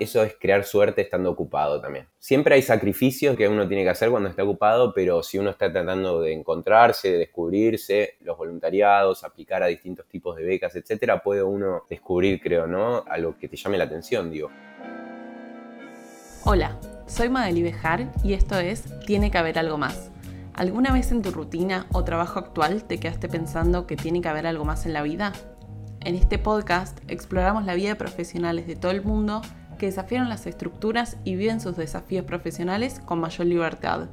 eso es crear suerte estando ocupado también. Siempre hay sacrificios que uno tiene que hacer cuando está ocupado, pero si uno está tratando de encontrarse, de descubrirse, los voluntariados, aplicar a distintos tipos de becas, etcétera, puede uno descubrir, creo, ¿no? Algo que te llame la atención, digo. Hola, soy Madeli Bejar y esto es Tiene que haber algo más. ¿Alguna vez en tu rutina o trabajo actual te quedaste pensando que tiene que haber algo más en la vida? En este podcast exploramos la vida de profesionales de todo el mundo que desafiaron las estructuras y viven sus desafíos profesionales con mayor libertad.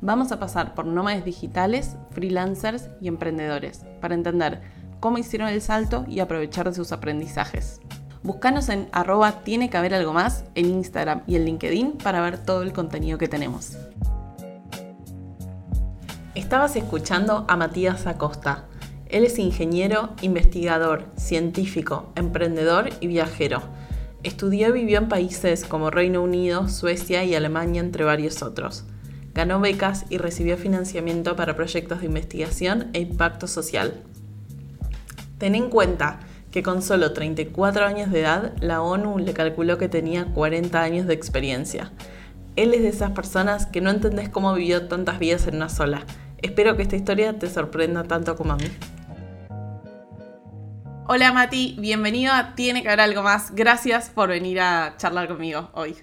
Vamos a pasar por nómades digitales, freelancers y emprendedores para entender cómo hicieron el salto y aprovechar de sus aprendizajes. Búscanos en arroba tiene que haber algo más en Instagram y en LinkedIn para ver todo el contenido que tenemos. Estabas escuchando a Matías Acosta. Él es ingeniero, investigador, científico, emprendedor y viajero Estudió y vivió en países como Reino Unido, Suecia y Alemania, entre varios otros. Ganó becas y recibió financiamiento para proyectos de investigación e impacto social. Ten en cuenta que con solo 34 años de edad, la ONU le calculó que tenía 40 años de experiencia. Él es de esas personas que no entendés cómo vivió tantas vidas en una sola. Espero que esta historia te sorprenda tanto como a mí. Hola Mati, bienvenido a Tiene que haber algo más. Gracias por venir a charlar conmigo hoy.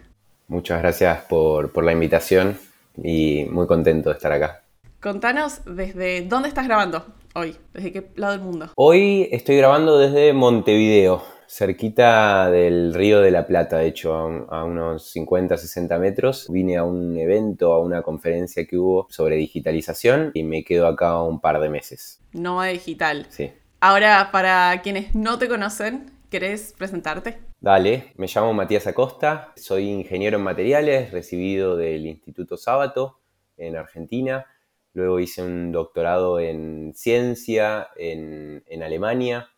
Muchas gracias por, la invitación y muy contento de estar acá. Contanos desde dónde estás grabando hoy, desde qué lado del mundo. Hoy estoy grabando desde Montevideo, cerquita del Río de la Plata, de hecho, a, unos 50, 60 metros. Vine a un evento, a una conferencia que hubo sobre digitalización y me quedo acá un par de meses. No digital. Sí. Ahora, para quienes no te conocen, ¿querés presentarte? Dale, me llamo Matías Acosta, soy ingeniero en materiales, recibido del Instituto Sábato en Argentina. Luego hice un doctorado en ciencia en, Alemania.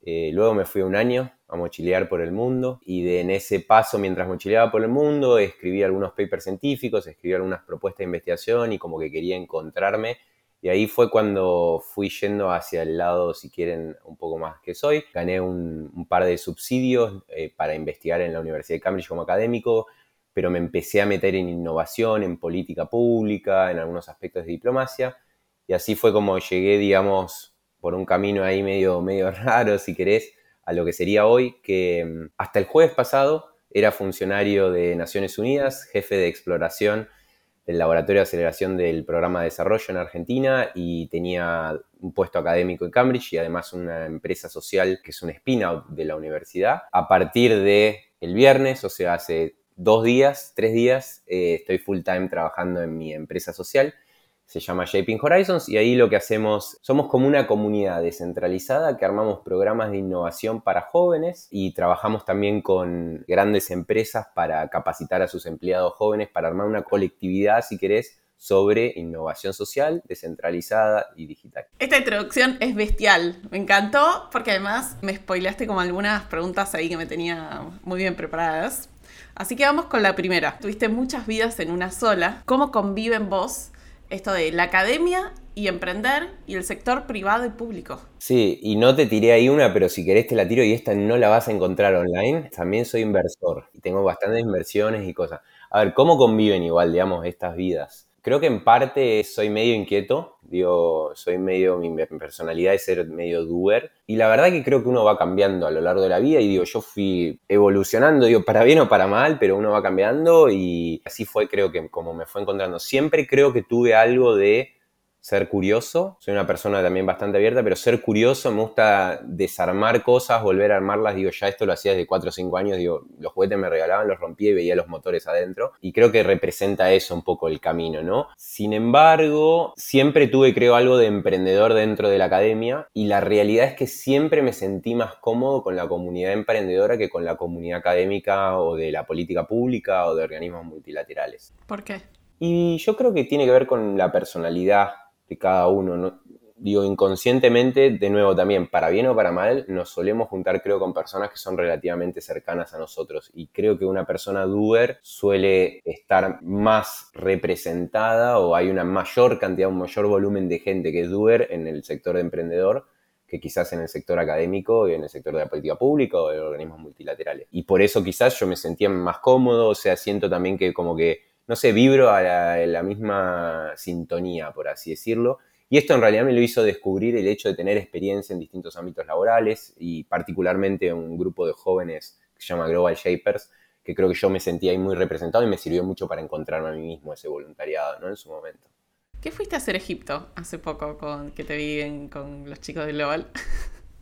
Eh, luego me fui un año a mochilear por el mundo y de, en ese paso, mientras mochileaba por el mundo, escribí algunos papers científicos, escribí algunas propuestas de investigación y como que quería encontrarme y ahí fue cuando fui yendo hacia el lado, si quieren, un poco más que soy. Gané un, par de subsidios eh, para investigar en la Universidad de Cambridge como académico, pero me empecé a meter en innovación, en política pública, en algunos aspectos de diplomacia. Y así fue como llegué, digamos, por un camino ahí medio, medio raro, si querés, a lo que sería hoy, que mm, hasta el jueves pasado era funcionario de Naciones Unidas, jefe de exploración del Laboratorio de Aceleración del Programa de Desarrollo en Argentina y tenía un puesto académico en Cambridge y además una empresa social que es un spin-out de la universidad. A partir de el viernes, o sea, hace dos días, tres días, eh, estoy full time trabajando en mi empresa social se llama Shaping Horizons y ahí lo que hacemos, somos como una comunidad descentralizada que armamos programas de innovación para jóvenes y trabajamos también con grandes empresas para capacitar a sus empleados jóvenes, para armar una colectividad, si querés, sobre innovación social, descentralizada y digital. Esta introducción es bestial, me encantó porque además me spoileaste como algunas preguntas ahí que me tenía muy bien preparadas. Así que vamos con la primera. Tuviste muchas vidas en una sola. ¿Cómo conviven vos esto de la academia y emprender y el sector privado y público. Sí, y no te tiré ahí una, pero si querés te la tiro y esta no la vas a encontrar online. También soy inversor y tengo bastantes inversiones y cosas. A ver, ¿cómo conviven igual, digamos, estas vidas? Creo que en parte soy medio inquieto, digo, soy medio, mi personalidad es ser medio doer. Y la verdad que creo que uno va cambiando a lo largo de la vida y digo, yo fui evolucionando, digo, para bien o para mal, pero uno va cambiando y así fue, creo que como me fue encontrando. Siempre creo que tuve algo de ser curioso. Soy una persona también bastante abierta, pero ser curioso, me gusta desarmar cosas, volver a armarlas. Digo, ya esto lo hacía desde 4 o 5 años. Digo, los juguetes me regalaban, los rompía y veía los motores adentro. Y creo que representa eso un poco el camino, ¿no? Sin embargo, siempre tuve, creo, algo de emprendedor dentro de la academia. Y la realidad es que siempre me sentí más cómodo con la comunidad emprendedora que con la comunidad académica o de la política pública o de organismos multilaterales. ¿Por qué? Y yo creo que tiene que ver con la personalidad de cada uno. ¿no? Digo, inconscientemente, de nuevo también, para bien o para mal, nos solemos juntar, creo, con personas que son relativamente cercanas a nosotros. Y creo que una persona doer suele estar más representada o hay una mayor cantidad, un mayor volumen de gente que es doer en el sector de emprendedor que quizás en el sector académico y en el sector de la política pública o de organismos multilaterales. Y por eso quizás yo me sentía más cómodo, o sea, siento también que como que, no sé, vibro a la, misma sintonía, por así decirlo. Y esto en realidad me lo hizo descubrir el hecho de tener experiencia en distintos ámbitos laborales y particularmente un grupo de jóvenes que se llama Global Shapers, que creo que yo me sentía ahí muy representado y me sirvió mucho para encontrarme a mí mismo ese voluntariado, ¿no? En su momento. ¿Qué fuiste a hacer Egipto hace poco con que te vi con los chicos de Global?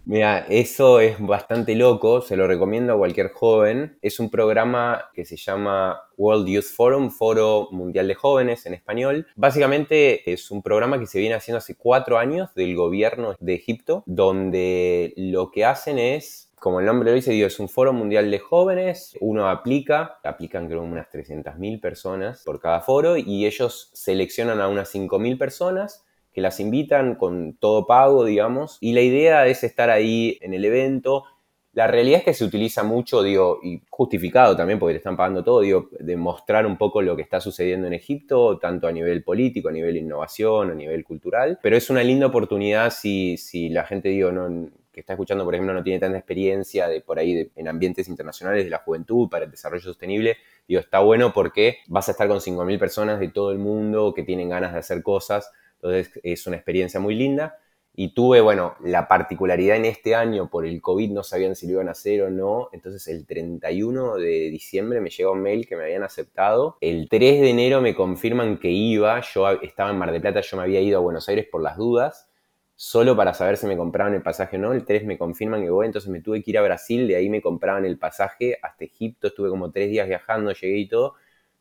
Mira, eso es bastante loco, se lo recomiendo a cualquier joven. Es un programa que se llama World Youth Forum, Foro Mundial de Jóvenes en español. Básicamente es un programa que se viene haciendo hace cuatro años del gobierno de Egipto, donde lo que hacen es como el nombre lo dice, es un foro mundial de jóvenes. Uno aplica, aplican creo unas 300.000 personas por cada foro y ellos seleccionan a unas 5.000 personas que las invitan con todo pago, digamos. Y la idea es estar ahí en el evento. La realidad es que se utiliza mucho, digo, y justificado también porque le están pagando todo, digo, de mostrar un poco lo que está sucediendo en Egipto, tanto a nivel político, a nivel innovación, a nivel cultural. Pero es una linda oportunidad si, si la gente, digo, no, que está escuchando, por ejemplo, no tiene tanta experiencia de por ahí en ambientes internacionales de la juventud para el desarrollo sostenible, digo, está bueno porque vas a estar con 5.000 personas de todo el mundo que tienen ganas de hacer cosas, entonces es una experiencia muy linda. Y tuve, bueno, la particularidad en este año por el COVID, no sabían si lo iban a hacer o no. Entonces el 31 de diciembre me llegó un mail que me habían aceptado. El 3 de enero me confirman que iba. Yo estaba en Mar de Plata, yo me había ido a Buenos Aires por las dudas solo para saber si me compraban el pasaje o no. El 3 me confirman que voy, entonces me tuve que ir a Brasil, de ahí me compraban el pasaje hasta Egipto, estuve como tres días viajando, llegué y todo.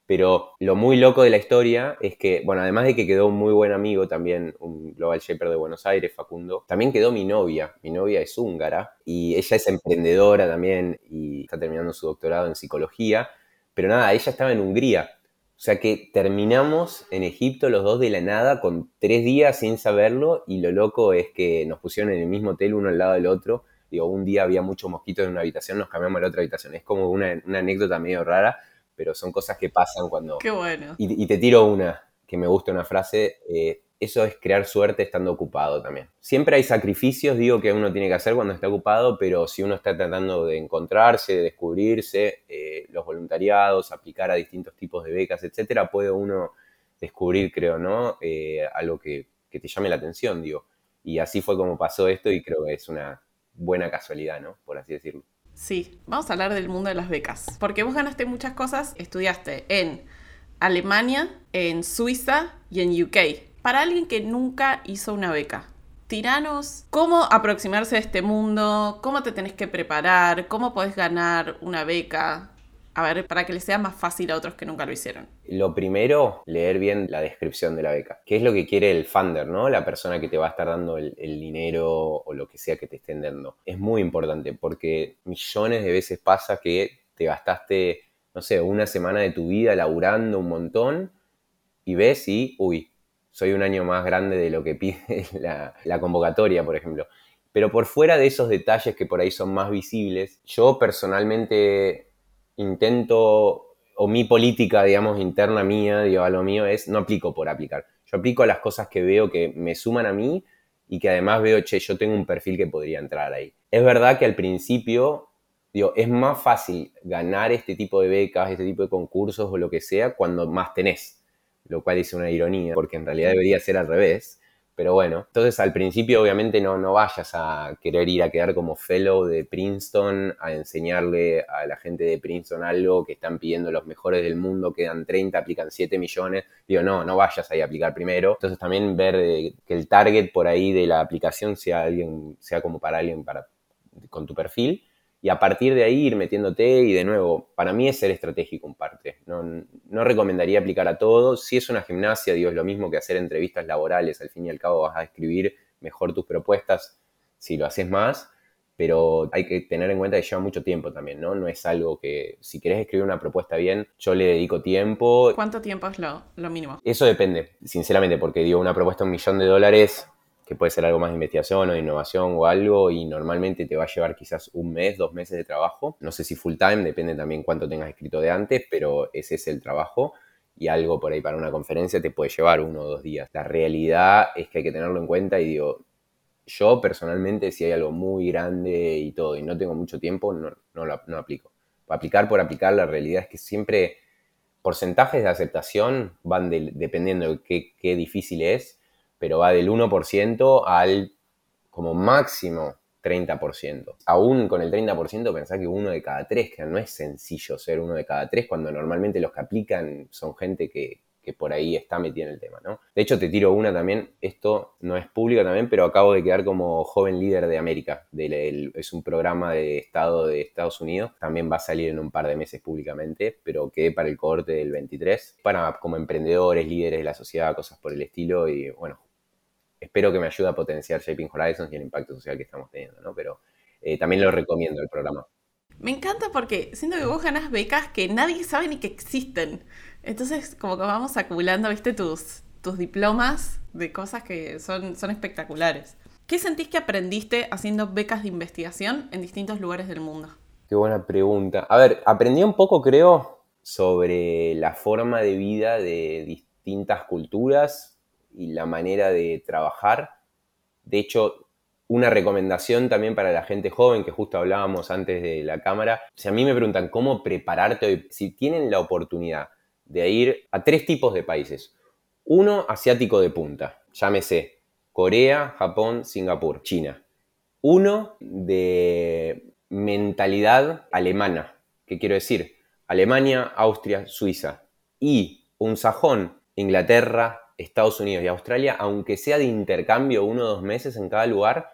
Pero lo muy loco de la historia es que, bueno, además de que quedó un muy buen amigo también, un Global Shaper de Buenos Aires, Facundo, también quedó mi novia. Mi novia es húngara y ella es emprendedora también y está terminando su doctorado en psicología. Pero nada, ella estaba en Hungría o sea que terminamos en Egipto los dos de la nada con tres días sin saberlo y lo loco es que nos pusieron en el mismo hotel uno al lado del otro. Digo, un día había muchos mosquitos en una habitación, nos cambiamos a la otra habitación. Es como una, anécdota medio rara, pero son cosas que pasan cuando... Qué bueno. Y, te tiro una, que me gusta una frase. Eh, eso es crear suerte estando ocupado también. Siempre hay sacrificios, digo, que uno tiene que hacer cuando está ocupado, pero si uno está tratando de encontrarse, de descubrirse, eh, los voluntariados, aplicar a distintos tipos de becas, etcétera, puede uno descubrir, creo, ¿no? Eh, algo que, que te llame la atención, digo. Y así fue como pasó esto y creo que es una buena casualidad, ¿no? Por así decirlo. Sí, vamos a hablar del mundo de las becas. Porque vos ganaste muchas cosas, estudiaste en Alemania, en Suiza y en UK para alguien que nunca hizo una beca, tiranos cómo aproximarse a este mundo, cómo te tenés que preparar, cómo podés ganar una beca. A ver, para que le sea más fácil a otros que nunca lo hicieron. Lo primero, leer bien la descripción de la beca. ¿Qué es lo que quiere el funder, no? La persona que te va a estar dando el, el dinero o lo que sea que te estén dando. Es muy importante porque millones de veces pasa que te gastaste, no sé, una semana de tu vida laburando un montón y ves y, uy, soy un año más grande de lo que pide la, convocatoria, por ejemplo. Pero por fuera de esos detalles que por ahí son más visibles, yo personalmente intento, o mi política, digamos, interna mía, digo, a lo mío es, no aplico por aplicar. Yo aplico a las cosas que veo que me suman a mí y que además veo, che, yo tengo un perfil que podría entrar ahí. Es verdad que al principio, digo, es más fácil ganar este tipo de becas, este tipo de concursos o lo que sea cuando más tenés lo cual es una ironía, porque en realidad debería ser al revés. Pero bueno, entonces al principio obviamente no, no vayas a querer ir a quedar como fellow de Princeton, a enseñarle a la gente de Princeton algo que están pidiendo los mejores del mundo, quedan 30, aplican 7 millones. Digo, no, no vayas ahí a aplicar primero. Entonces también ver eh, que el target por ahí de la aplicación sea alguien, sea como para alguien para, con tu perfil y a partir de ahí ir metiéndote y de nuevo, para mí es ser estratégico un parte. No, no recomendaría aplicar a todo. Si es una gimnasia, digo, es lo mismo que hacer entrevistas laborales. Al fin y al cabo vas a escribir mejor tus propuestas si lo haces más, pero hay que tener en cuenta que lleva mucho tiempo también, ¿no? No es algo que, si querés escribir una propuesta bien, yo le dedico tiempo. ¿Cuánto tiempo es lo, lo mínimo? Eso depende, sinceramente, porque digo, una propuesta de un millón de dólares que puede ser algo más de investigación o de innovación o algo, y normalmente te va a llevar quizás un mes, dos meses de trabajo. No sé si full time, depende también cuánto tengas escrito de antes, pero ese es el trabajo. Y algo por ahí para una conferencia te puede llevar uno o dos días. La realidad es que hay que tenerlo en cuenta y digo, yo personalmente, si hay algo muy grande y todo, y no tengo mucho tiempo, no, no lo no aplico. Aplicar por aplicar, la realidad es que siempre porcentajes de aceptación van dependiendo de qué, qué, difícil es, pero va del 1% al como máximo 30%. Aún con el 30% pensá que uno de cada tres, que no es sencillo ser uno de cada tres, cuando normalmente los que aplican son gente que, que por ahí está metida en el tema, ¿no? De hecho, te tiro una también, esto no es público también, pero acabo de quedar como joven líder de América, es un programa de Estado de Estados Unidos, también va a salir en un par de meses públicamente, pero quedé para el cohorte del 23, para como emprendedores, líderes de la sociedad, cosas por el estilo, y bueno, espero que me ayude a potenciar Shaping Horizons y el impacto social que estamos teniendo, ¿no? Pero eh, también lo recomiendo el programa. Me encanta porque siento que vos ganas becas que nadie sabe ni que existen. Entonces, como que vamos acumulando, viste, tus, tus diplomas de cosas que son, son espectaculares. ¿Qué sentís que aprendiste haciendo becas de investigación en distintos lugares del mundo? Qué buena pregunta. A ver, aprendí un poco, creo, sobre la forma de vida de distintas culturas y la manera de trabajar. De hecho, una recomendación también para la gente joven, que justo hablábamos antes de la cámara. Si a mí me preguntan cómo prepararte hoy, si tienen la oportunidad de ir a tres tipos de países. Uno asiático de punta, llámese Corea, Japón, Singapur, China. Uno de mentalidad alemana, ¿qué quiero decir? Alemania, Austria, Suiza. Y un sajón, Inglaterra, Estados Unidos y Australia, aunque sea de intercambio uno o dos meses en cada lugar,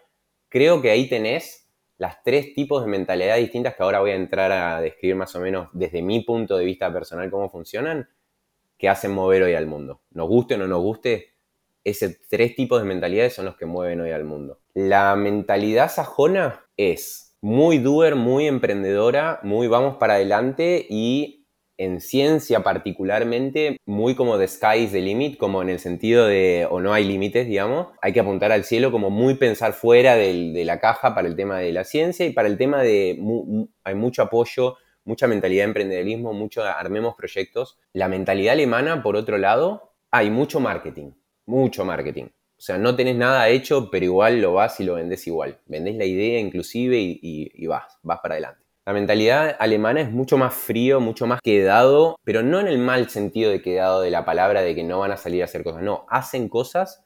creo que ahí tenés las tres tipos de mentalidad distintas que ahora voy a entrar a describir más o menos desde mi punto de vista personal cómo funcionan, que hacen mover hoy al mundo. Nos guste o no nos guste, ese tres tipos de mentalidades son los que mueven hoy al mundo. La mentalidad sajona es muy doer, muy emprendedora, muy vamos para adelante y en ciencia particularmente, muy como the sky is the limit, como en el sentido de, o no hay límites, digamos, hay que apuntar al cielo, como muy pensar fuera de la caja para el tema de la ciencia y para el tema de, hay mucho apoyo, mucha mentalidad de emprendedorismo, mucho armemos proyectos. La mentalidad alemana, por otro lado, hay mucho marketing, mucho marketing. O sea, no tenés nada hecho, pero igual lo vas y lo vendés igual. Vendés la idea inclusive y, y vas, vas para adelante. La mentalidad alemana es mucho más frío, mucho más quedado, pero no en el mal sentido de quedado de la palabra de que no van a salir a hacer cosas. No, hacen cosas,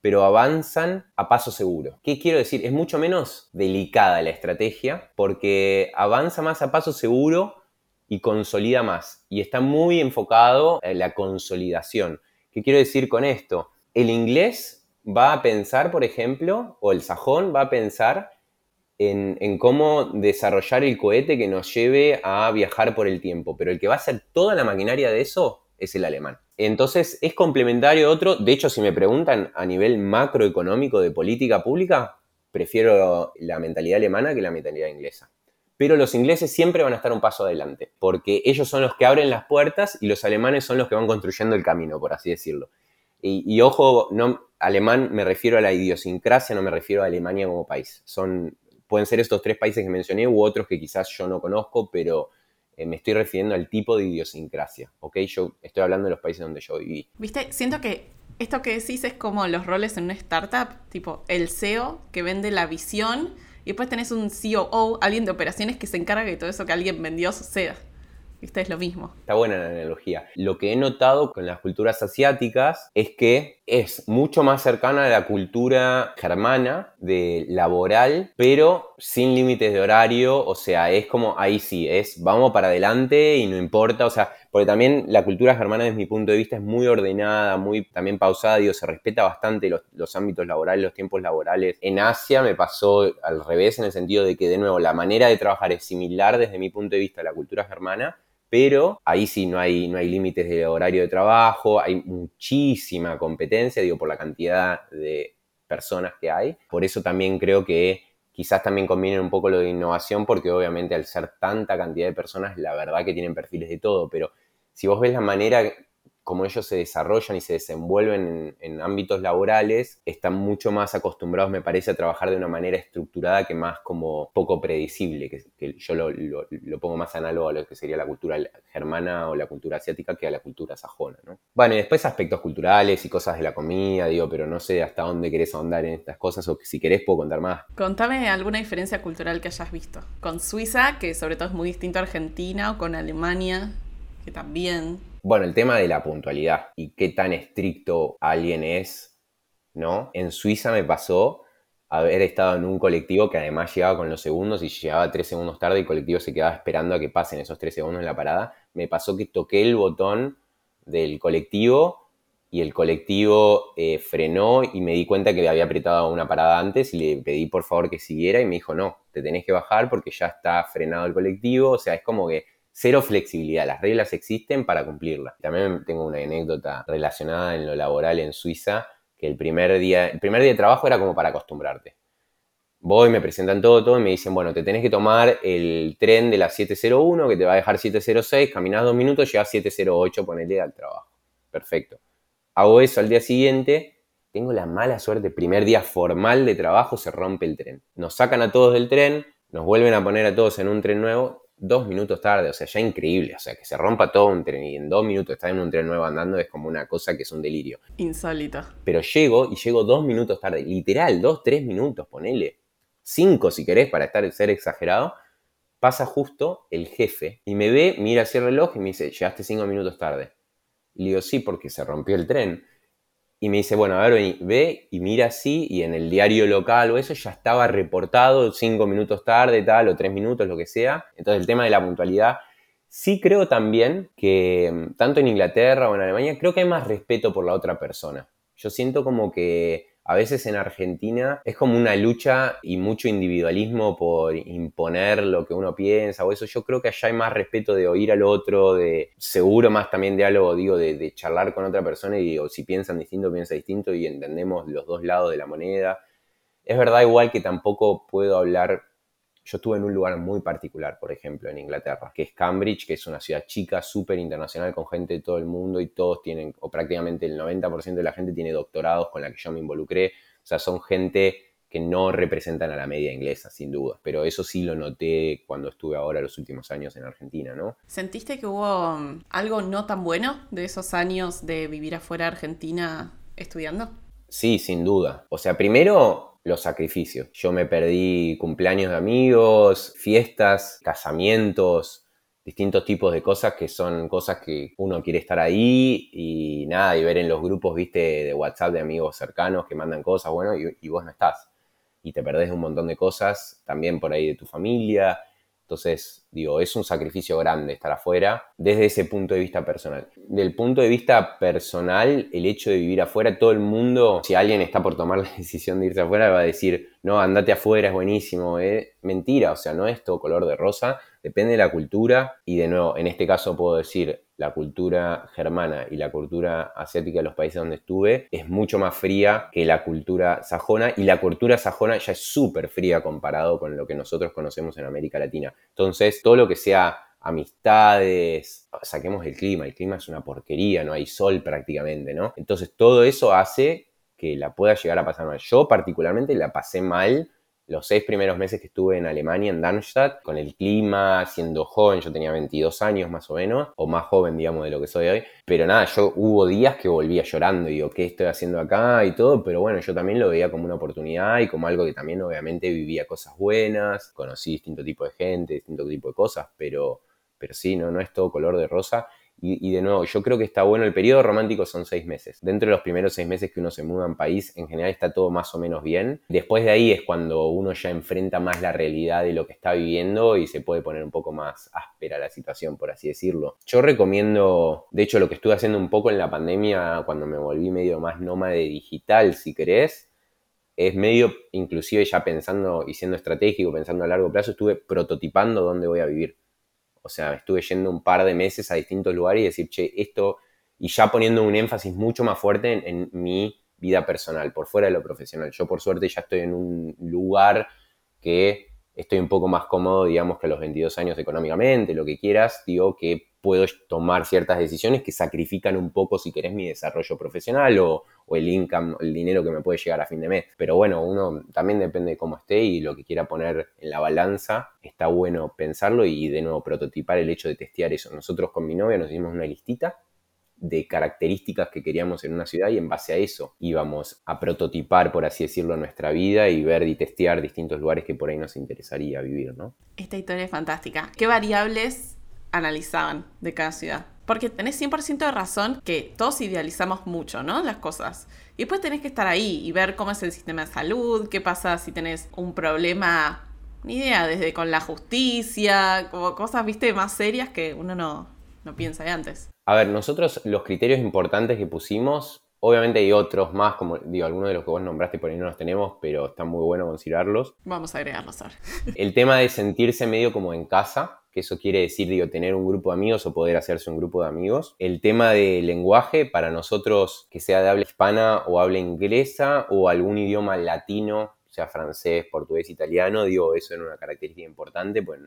pero avanzan a paso seguro. ¿Qué quiero decir? Es mucho menos delicada la estrategia porque avanza más a paso seguro y consolida más. Y está muy enfocado en la consolidación. ¿Qué quiero decir con esto? El inglés va a pensar, por ejemplo, o el sajón va a pensar en, cómo desarrollar el cohete que nos lleve a viajar por el tiempo, pero el que va a hacer toda la maquinaria de eso es el alemán. Entonces es complementario otro, de hecho si me preguntan a nivel macroeconómico de política pública, prefiero la mentalidad alemana que la mentalidad inglesa. Pero los ingleses siempre van a estar un paso adelante, porque ellos son los que abren las puertas y los alemanes son los que van construyendo el camino, por así decirlo. Y, y ojo, no, alemán me refiero a la idiosincrasia, no me refiero a Alemania como país. Son pueden ser estos tres países que mencioné u otros que quizás yo no conozco, pero eh, me estoy refiriendo al tipo de idiosincrasia, ¿ok? Yo estoy hablando de los países donde yo viví. Viste, siento que esto que decís es como los roles en una startup, tipo el CEO que vende la visión y después tenés un COO, alguien de operaciones que se encarga de todo eso que alguien vendió suceda. ¿Viste? Es lo mismo. Está buena la analogía. Lo que he notado con las culturas asiáticas es que es mucho más cercana a la cultura germana de laboral, pero sin límites de horario. O sea, es como ahí sí, es vamos para adelante y no importa. O sea, porque también la cultura germana, desde mi punto de vista, es muy ordenada, muy también pausada. Digo, se respeta bastante los, los ámbitos laborales, los tiempos laborales. En Asia me pasó al revés, en el sentido de que, de nuevo, la manera de trabajar es similar desde mi punto de vista a la cultura germana pero ahí sí no hay, no hay límites de horario de trabajo, hay muchísima competencia, digo, por la cantidad de personas que hay. Por eso también creo que quizás también conviene un poco lo de innovación, porque obviamente al ser tanta cantidad de personas, la verdad que tienen perfiles de todo, pero si vos ves la manera como ellos se desarrollan y se desenvuelven en, ámbitos laborales, están mucho más acostumbrados, me parece, a trabajar de una manera estructurada que más como poco predecible, que, yo lo, lo, pongo más análogo a lo que sería la cultura germana o la cultura asiática que a la cultura sajona, ¿no? Bueno, y después aspectos culturales y cosas de la comida, digo, pero no sé hasta dónde querés ahondar en estas cosas o si querés puedo contar más. Contame alguna diferencia cultural que hayas visto. Con Suiza, que sobre todo es muy distinto a Argentina, o con Alemania, que también. Bueno, el tema de la puntualidad y qué tan estricto alguien es, ¿no? En Suiza me pasó haber estado en un colectivo que además llegaba con los segundos y llegaba tres segundos tarde y el colectivo se quedaba esperando a que pasen esos tres segundos en la parada. Me pasó que toqué el botón del colectivo y el colectivo eh, frenó y me di cuenta que había apretado una parada antes y le pedí por favor que siguiera y me dijo, no, te tenés que bajar porque ya está frenado el colectivo. O sea, es como que cero flexibilidad, las reglas existen para cumplirlas. También tengo una anécdota relacionada en lo laboral en Suiza, que el primer día, el primer día de trabajo era como para acostumbrarte. Voy, me presentan todo, todo y me dicen, bueno, te tenés que tomar el tren de la 701 que te va a dejar 706, caminás dos minutos, llegas 708, ponele al trabajo. Perfecto. Hago eso al día siguiente, tengo la mala suerte, primer día formal de trabajo se rompe el tren. Nos sacan a todos del tren, nos vuelven a poner a todos en un tren nuevo dos minutos tarde, o sea, ya increíble, o sea, que se rompa todo un tren y en dos minutos estar en un tren nuevo andando es como una cosa que es un delirio. Insólito. Pero llego y llego dos minutos tarde, literal, dos, tres minutos, ponele, cinco si querés para estar, ser exagerado, pasa justo el jefe y me ve, mira hacia el reloj y me dice, llegaste cinco minutos tarde. Y le digo, sí, porque se rompió el tren. Y me dice, bueno, a ver, ve y mira así, y en el diario local o eso ya estaba reportado cinco minutos tarde, tal, o tres minutos, lo que sea. Entonces el tema de la puntualidad, sí creo también que mm, tanto en Inglaterra o en Alemania, creo que hay más respeto por la otra persona. Yo siento como que a veces en Argentina es como una lucha y mucho individualismo por imponer lo que uno piensa o eso. Yo creo que allá hay más respeto de oír al otro, de seguro más también diálogo, digo, de, charlar con otra persona y digo, si piensan distinto, piensa distinto y entendemos los dos lados de la moneda. Es verdad igual que tampoco puedo hablar yo estuve en un lugar muy particular, por ejemplo, en Inglaterra, que es Cambridge, que es una ciudad chica, súper internacional, con gente de todo el mundo y todos tienen, o prácticamente el 90% de la gente tiene doctorados con la que yo me involucré. O sea, son gente que no representan a la media inglesa, sin duda. Pero eso sí lo noté cuando estuve ahora los últimos años en Argentina, ¿no? ¿Sentiste que hubo um, algo no tan bueno de esos años de vivir afuera de Argentina estudiando? Sí, sin duda. O sea, primero los sacrificios. Yo me perdí cumpleaños de amigos, fiestas, casamientos, distintos tipos de cosas que son cosas que uno quiere estar ahí y nada, y ver en los grupos, viste, de WhatsApp de amigos cercanos que mandan cosas, bueno, y, vos no estás. Y te perdés un montón de cosas, también por ahí de tu familia, entonces, digo, es un sacrificio grande estar afuera desde ese punto de vista personal. Del punto de vista personal, el hecho de vivir afuera, todo el mundo, si alguien está por tomar la decisión de irse afuera, va a decir, no, andate afuera, es buenísimo. ¿eh? Mentira, o sea, no es todo color de rosa, depende de la cultura y de nuevo, en este caso puedo decir, la cultura germana y la cultura asiática de los países donde estuve es mucho más fría que la cultura sajona y la cultura sajona ya es súper fría comparado con lo que nosotros conocemos en América Latina. Entonces, todo lo que sea amistades, saquemos el clima, el clima es una porquería, no hay sol prácticamente, ¿no? Entonces, todo eso hace que la pueda llegar a pasar mal. Yo particularmente la pasé mal los seis primeros meses que estuve en Alemania, en Darmstadt, con el clima, siendo joven, yo tenía 22 años más o menos, o más joven, digamos, de lo que soy hoy. Pero nada, yo hubo días que volvía llorando y digo, ¿qué estoy haciendo acá? y todo, pero bueno, yo también lo veía como una oportunidad y como algo que también obviamente vivía cosas buenas, conocí distinto tipo de gente, distinto tipo de cosas, pero, pero sí, no, no es todo color de rosa. Y, de nuevo, yo creo que está bueno, el periodo romántico son seis meses. Dentro de los primeros seis meses que uno se muda en país, en general está todo más o menos bien. Después de ahí es cuando uno ya enfrenta más la realidad de lo que está viviendo y se puede poner un poco más áspera la situación, por así decirlo. Yo recomiendo, de hecho lo que estuve haciendo un poco en la pandemia, cuando me volví medio más nómade digital, si querés, es medio, inclusive ya pensando y siendo estratégico, pensando a largo plazo, estuve prototipando dónde voy a vivir o sea, estuve yendo un par de meses a distintos lugares y decir, che, esto, y ya poniendo un énfasis mucho más fuerte en, mi vida personal, por fuera de lo profesional. Yo por suerte ya estoy en un lugar que estoy un poco más cómodo, digamos, que a los 22 años económicamente, lo que quieras, digo que puedo tomar ciertas decisiones que sacrifican un poco, si querés, mi desarrollo profesional o, el income, el dinero que me puede llegar a fin de mes. Pero bueno, uno también depende de cómo esté y lo que quiera poner en la balanza, está bueno pensarlo y de nuevo prototipar el hecho de testear eso. Nosotros con mi novia nos hicimos una listita de características que queríamos en una ciudad y en base a eso íbamos a prototipar, por así decirlo, nuestra vida y ver y testear distintos lugares que por ahí nos interesaría vivir, ¿no? Esta historia es fantástica. ¿Qué variables analizaban de cada ciudad? Porque tenés 100% de razón que todos idealizamos mucho, ¿no? Las cosas. Y después tenés que estar ahí y ver cómo es el sistema de salud, qué pasa si tenés un problema, ni idea, desde con la justicia, como cosas, viste, más serias que uno no, no piensa de antes. A ver, nosotros los criterios importantes que pusimos, obviamente hay otros más, como digo, algunos de los que vos nombraste por ahí no los tenemos, pero está muy bueno considerarlos. Vamos a agregarlos ahora. El tema de sentirse medio como en casa, eso quiere decir, digo, tener un grupo de amigos o poder hacerse un grupo de amigos. El tema de lenguaje, para nosotros, que sea de habla hispana o habla inglesa o algún idioma latino, sea francés, portugués, italiano, digo, eso es una característica importante, pues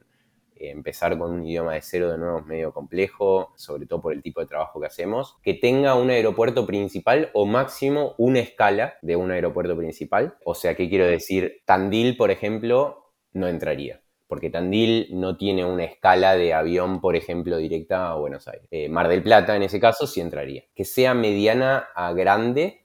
empezar con un idioma de cero de nuevo es medio complejo, sobre todo por el tipo de trabajo que hacemos, que tenga un aeropuerto principal o máximo una escala de un aeropuerto principal. O sea, ¿qué quiero decir? Tandil, por ejemplo, no entraría porque Tandil no tiene una escala de avión, por ejemplo, directa a Buenos Aires. Eh, Mar del Plata, en ese caso, sí entraría. Que sea mediana a grande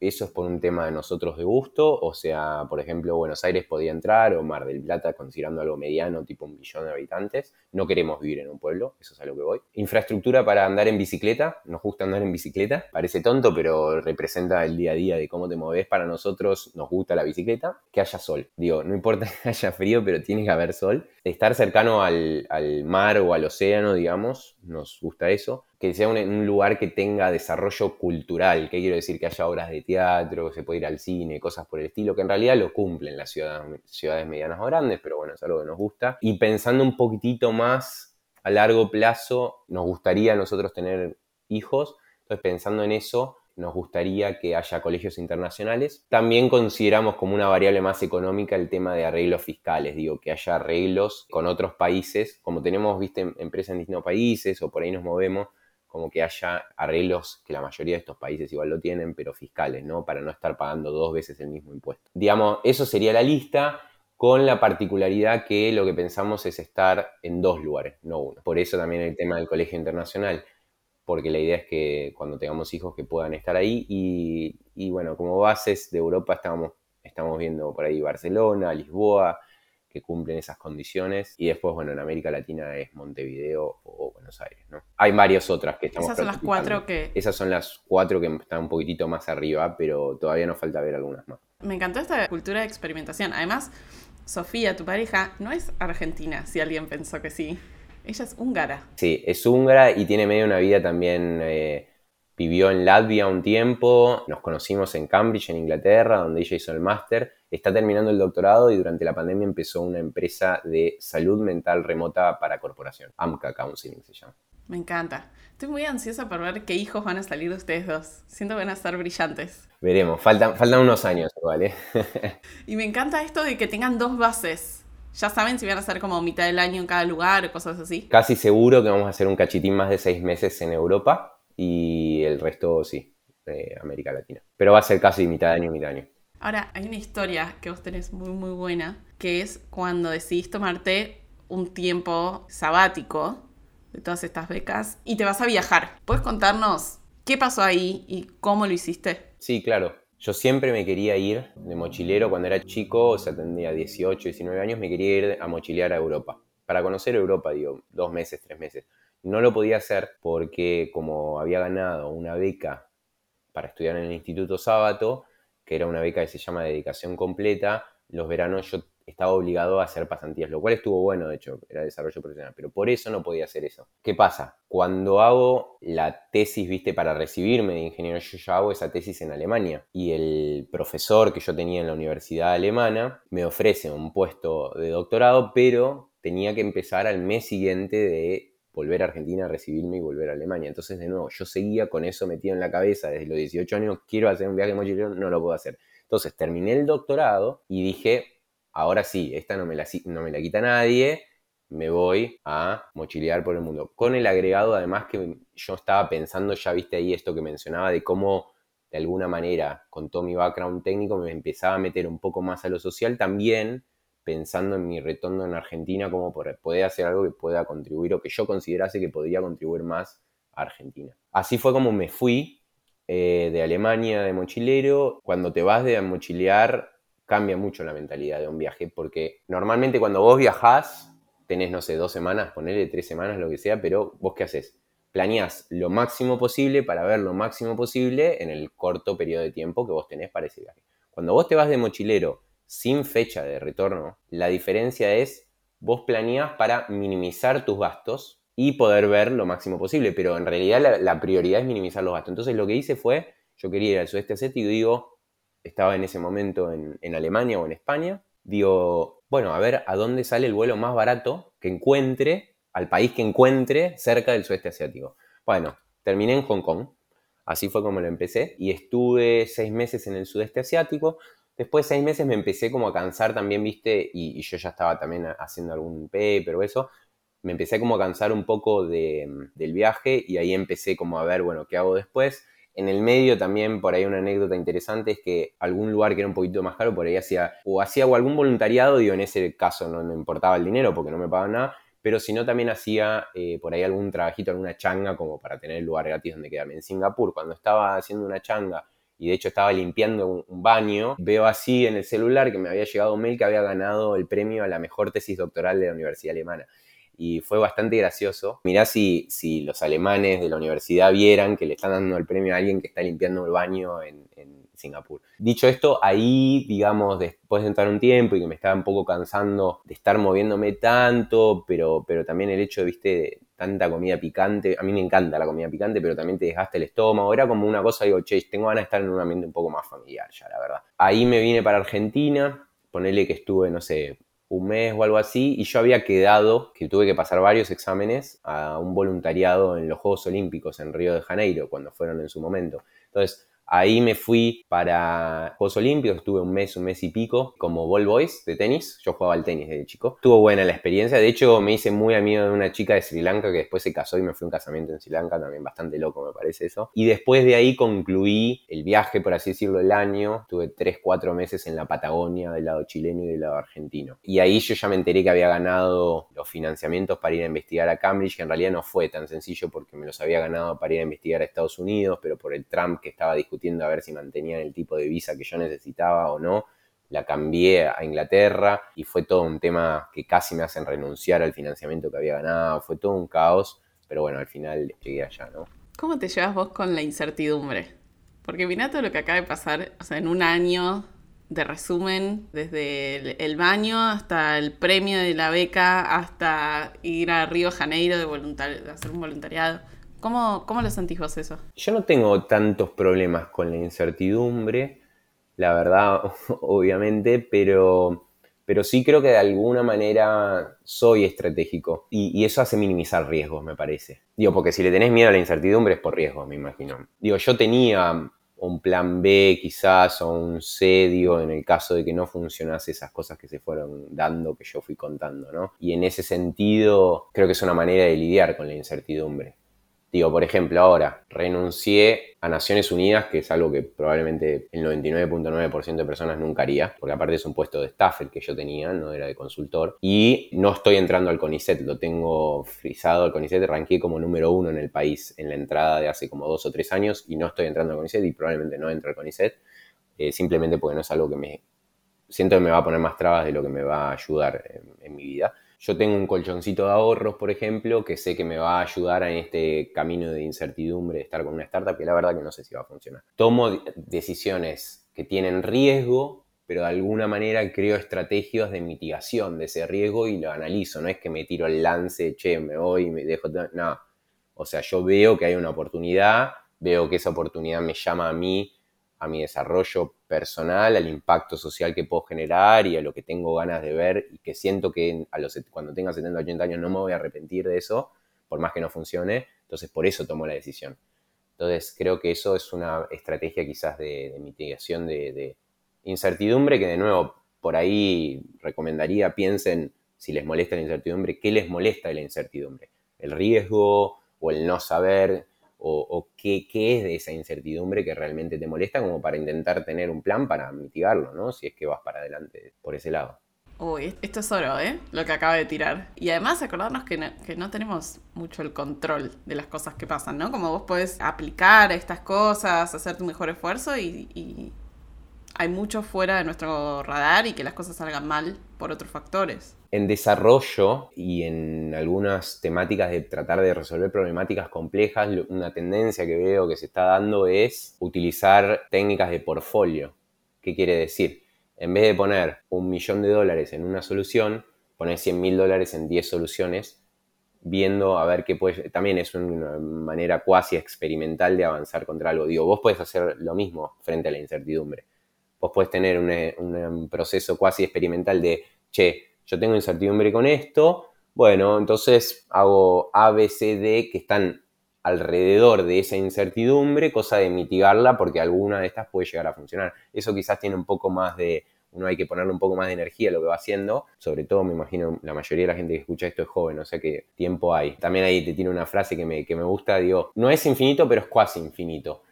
eso es por un tema de nosotros de gusto, o sea, por ejemplo, Buenos Aires podía entrar o Mar del Plata considerando algo mediano, tipo un millón de habitantes. No queremos vivir en un pueblo, eso es a lo que voy. Infraestructura para andar en bicicleta, nos gusta andar en bicicleta, parece tonto, pero representa el día a día de cómo te mueves. Para nosotros nos gusta la bicicleta, que haya sol. Digo, no importa que haya frío, pero tiene que haber sol. Estar cercano al, al mar o al océano, digamos, nos gusta eso que sea un, lugar que tenga desarrollo cultural, que quiero decir que haya obras de teatro, se pueda ir al cine, cosas por el estilo, que en realidad lo cumplen las ciudades, ciudades medianas o grandes, pero bueno, es algo que nos gusta. Y pensando un poquitito más a largo plazo, nos gustaría a nosotros tener hijos, entonces pensando en eso, nos gustaría que haya colegios internacionales. También consideramos como una variable más económica el tema de arreglos fiscales, digo, que haya arreglos con otros países, como tenemos, viste, empresas en distintos países o por ahí nos movemos, como que haya arreglos que la mayoría de estos países igual lo tienen, pero fiscales, ¿no? Para no estar pagando dos veces el mismo impuesto. Digamos, eso sería la lista con la particularidad que lo que pensamos es estar en dos lugares, no uno. Por eso también el tema del colegio internacional, porque la idea es que cuando tengamos hijos que puedan estar ahí y, bueno, como bases de Europa estamos, estamos viendo por ahí Barcelona, Lisboa, que cumplen esas condiciones. Y después, bueno, en América Latina es Montevideo o Buenos Aires, ¿no? Hay varias otras que estamos Esas son las cuatro que... Esas son las cuatro que están un poquitito más arriba, pero todavía nos falta ver algunas más. Me encantó esta cultura de experimentación. Además, Sofía, tu pareja, no es argentina, si alguien pensó que sí. Ella es húngara. Sí, es húngara y tiene medio una vida también... Eh, vivió en Latvia un tiempo, nos conocimos en Cambridge, en Inglaterra, donde ella hizo el máster, está terminando el doctorado y durante la pandemia empezó una empresa de salud mental remota para corporación, AMCA Counseling se llama. Me encanta. Estoy muy ansiosa por ver qué hijos van a salir de ustedes dos. Siento que van a estar brillantes. Veremos, faltan, faltan unos años igual. ¿eh? y me encanta esto de que tengan dos bases. ¿Ya saben si van a ser como mitad del año en cada lugar o cosas así? Casi seguro que vamos a hacer un cachitín más de seis meses en Europa y el resto sí, de América Latina. Pero va a ser casi mitad de año, mitad de año. Ahora, hay una historia que vos tenés muy, muy buena, que es cuando decidís tomarte un tiempo sabático de todas estas becas y te vas a viajar. ¿Puedes contarnos qué pasó ahí y cómo lo hiciste? Sí, claro. Yo siempre me quería ir de mochilero cuando era chico, o sea, tendría 18, 19 años, me quería ir a mochilear a Europa. Para conocer Europa, digo, dos meses, tres meses. No lo podía hacer porque como había ganado una beca para estudiar en el Instituto Sábato, que era una beca que se llama Dedicación Completa, los veranos yo estaba obligado a hacer pasantías, lo cual estuvo bueno, de hecho, era desarrollo profesional, pero por eso no podía hacer eso. ¿Qué pasa? Cuando hago la tesis, viste, para recibirme de ingeniero, yo ya hago esa tesis en Alemania y el profesor que yo tenía en la universidad alemana me ofrece un puesto de doctorado, pero tenía que empezar al mes siguiente de volver a Argentina a recibirme y volver a Alemania. Entonces, de nuevo, yo seguía con eso metido en la cabeza desde los 18 años, quiero hacer un viaje mochilero, no lo puedo hacer. Entonces, terminé el doctorado y dije, ahora sí, esta no me la, no me la quita nadie, me voy a mochilear por el mundo. Con el agregado, además, que yo estaba pensando, ya viste ahí esto que mencionaba, de cómo de alguna manera, con todo mi background técnico, me empezaba a meter un poco más a lo social, también pensando en mi retorno en Argentina, como poder hacer algo que pueda contribuir o que yo considerase que podría contribuir más a Argentina. Así fue como me fui eh, de Alemania de mochilero. Cuando te vas de mochilear, cambia mucho la mentalidad de un viaje, porque normalmente cuando vos viajás, tenés, no sé, dos semanas, ponerle tres semanas, lo que sea, pero vos qué haces? Planeás lo máximo posible para ver lo máximo posible en el corto periodo de tiempo que vos tenés para ese viaje. Cuando vos te vas de mochilero sin fecha de retorno, la diferencia es vos planeás para minimizar tus gastos y poder ver lo máximo posible, pero en realidad la, prioridad es minimizar los gastos. Entonces lo que hice fue, yo quería ir al sudeste asiático y digo, estaba en ese momento en, en Alemania o en España, digo, bueno, a ver a dónde sale el vuelo más barato que encuentre, al país que encuentre cerca del sudeste asiático. Bueno, terminé en Hong Kong, así fue como lo empecé, y estuve seis meses en el sudeste asiático, Después de seis meses me empecé como a cansar también, viste, y, yo ya estaba también haciendo algún paper o eso, me empecé como a cansar un poco del viaje y ahí empecé como a ver, bueno, ¿qué hago después? En el medio también, por ahí una anécdota interesante es que algún lugar que era un poquito más caro, por ahí hacía, o hacía algún voluntariado, digo, en ese caso no me importaba el dinero porque no me pagaban nada, pero si no también hacía eh, por ahí algún trabajito, alguna changa como para tener el lugar gratis donde quedarme. En Singapur, cuando estaba haciendo una changa y de hecho estaba limpiando un, baño, veo así en el celular que me había llegado un mail que había ganado el premio a la mejor tesis doctoral de la Universidad Alemana. Y fue bastante gracioso. Mirá si, si los alemanes de la universidad vieran que le están dando el premio a alguien que está limpiando el baño en, Singapur. Dicho esto, ahí, digamos, después de entrar un tiempo y que me estaba un poco cansando de estar moviéndome tanto, pero, pero también el hecho, viste, de, tanta comida picante. A mí me encanta la comida picante, pero también te desgasta el estómago. Era como una cosa, digo, che, tengo ganas de estar en un ambiente un poco más familiar ya, la verdad. Ahí me vine para Argentina, ponele que estuve, no sé, un mes o algo así, y yo había quedado, que tuve que pasar varios exámenes, a un voluntariado en los Juegos Olímpicos en Río de Janeiro, cuando fueron en su momento. Entonces, Ahí me fui para Juegos Olímpicos, estuve un mes, un mes y pico como ball boys de tenis. Yo jugaba al tenis desde chico. Estuvo buena la experiencia. De hecho, me hice muy amigo de una chica de Sri Lanka que después se casó y me fui a un casamiento en Sri Lanka. También bastante loco, me parece eso. Y después de ahí concluí el viaje, por así decirlo, el año. Estuve 3, 4 meses en la Patagonia, del lado chileno y del lado argentino. Y ahí yo ya me enteré que había ganado los financiamientos para ir a investigar a Cambridge, que en realidad no fue tan sencillo porque me los había ganado para ir a investigar a Estados Unidos, pero por el Trump que estaba discutiendo a ver si mantenían el tipo de visa que yo necesitaba o no. La cambié a Inglaterra y fue todo un tema que casi me hacen renunciar al financiamiento que había ganado. Fue todo un caos, pero bueno, al final llegué allá, ¿no? ¿Cómo te llevas vos con la incertidumbre? Porque mirá todo lo que acaba de pasar, o sea, en un año de resumen, desde el, baño hasta el premio de la beca, hasta ir a Río Janeiro de, hacer un voluntariado. ¿Cómo, ¿Cómo lo sentís vos eso? Yo no tengo tantos problemas con la incertidumbre, la verdad, obviamente, pero, pero sí creo que de alguna manera soy estratégico y, eso hace minimizar riesgos, me parece. Digo, porque si le tenés miedo a la incertidumbre es por riesgo, me imagino. Digo, yo tenía un plan B quizás o un C, digo, en el caso de que no funcionase esas cosas que se fueron dando, que yo fui contando, ¿no? Y en ese sentido creo que es una manera de lidiar con la incertidumbre. Digo, por ejemplo, ahora renuncié a Naciones Unidas, que es algo que probablemente el 99.9% de personas nunca haría, porque aparte es un puesto de staff el que yo tenía, no era de consultor, y no estoy entrando al CONICET, lo tengo frisado al CONICET, arranqué como número uno en el país en la entrada de hace como dos o tres años y no estoy entrando al CONICET y probablemente no entro al CONICET, eh, simplemente porque no es algo que me siento que me va a poner más trabas de lo que me va a ayudar en mi vida. Yo tengo un colchoncito de ahorros, por ejemplo, que sé que me va a ayudar en este camino de incertidumbre de estar con una startup, que la verdad que no sé si va a funcionar. Tomo decisiones que tienen riesgo, pero de alguna manera creo estrategias de mitigación de ese riesgo y lo analizo. No es que me tiro el lance, che, me voy me dejo. No. O sea, yo veo que hay una oportunidad, veo que esa oportunidad me llama a mí a mi desarrollo personal, al impacto social que puedo generar y a lo que tengo ganas de ver y que siento que a los, cuando tenga 70, 80 años no me voy a arrepentir de eso, por más que no funcione, entonces por eso tomo la decisión. Entonces creo que eso es una estrategia quizás de, mitigación de, incertidumbre que de nuevo por ahí recomendaría piensen si les molesta la incertidumbre, qué les molesta de la incertidumbre. El riesgo o el no saber o, qué, qué, es de esa incertidumbre que realmente te molesta como para intentar tener un plan para mitigarlo, ¿no? Si es que vas para adelante por ese lado. Uy, esto es oro, ¿eh? Lo que acaba de tirar. Y además acordarnos que no, que no tenemos mucho el control de las cosas que pasan, ¿no? Como vos podés aplicar estas cosas, hacer tu mejor esfuerzo y, hay mucho fuera de nuestro radar y que las cosas salgan mal por otros factores. En desarrollo y en algunas temáticas de tratar de resolver problemáticas complejas, una tendencia que veo que se está dando es utilizar técnicas de portfolio. ¿Qué quiere decir? en vez de poner un millón de dólares en una solución, poner 100 mil dólares en 10 soluciones, viendo a ver qué puede. También es una manera cuasi experimental de avanzar contra algo. Digo, vos podés hacer lo mismo frente a la incertidumbre. Vos podés tener un, proceso cuasi experimental de, che, yo tengo incertidumbre con esto, bueno, entonces hago A, B, C, D que están alrededor de esa incertidumbre, cosa de mitigarla porque alguna de estas puede llegar a funcionar. Eso quizás tiene un poco más de, uno hay que ponerle un poco más de energía a lo que va haciendo, sobre todo me imagino la mayoría de la gente que escucha esto es joven, o sea que tiempo hay. También ahí te tiene una frase que me, que me gusta, digo, no es infinito, pero es cuasi infinito.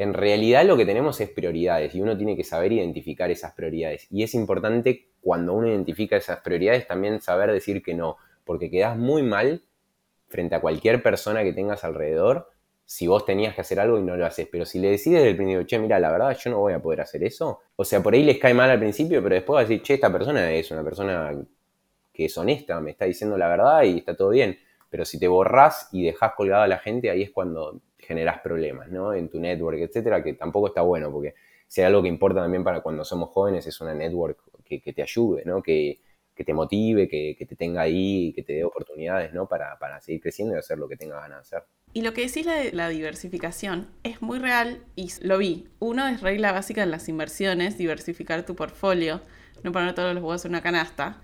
En realidad lo que tenemos es prioridades y uno tiene que saber identificar esas prioridades. Y es importante cuando uno identifica esas prioridades también saber decir que no, porque quedas muy mal frente a cualquier persona que tengas alrededor si vos tenías que hacer algo y no lo haces. Pero si le decides desde el principio, che, mira, la verdad yo no voy a poder hacer eso. O sea, por ahí les cae mal al principio, pero después vas a decir, che, esta persona es una persona que es honesta, me está diciendo la verdad y está todo bien. Pero si te borrás y dejás colgada a la gente, ahí es cuando generás problemas, ¿no? En tu network, etcétera, que tampoco está bueno, porque si hay algo que importa también para cuando somos jóvenes es una network que, te ayude, ¿no? Que, te motive, que, te tenga ahí, que te dé oportunidades, ¿no? Para, seguir creciendo y hacer lo que tengas ganas de hacer. Y lo que decís de la diversificación es muy real y lo vi. Uno es regla básica en las inversiones, diversificar tu portfolio, no poner todos los huevos en una canasta.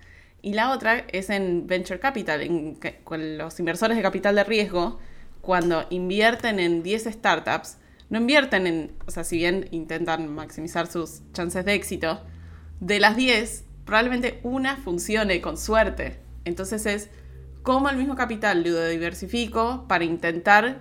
Y la otra es en venture capital, en, con los inversores de capital de riesgo, cuando invierten en 10 startups, no invierten en, o sea, si bien intentan maximizar sus chances de éxito, de las 10, probablemente una funcione con suerte. Entonces es como el mismo capital lo diversifico para intentar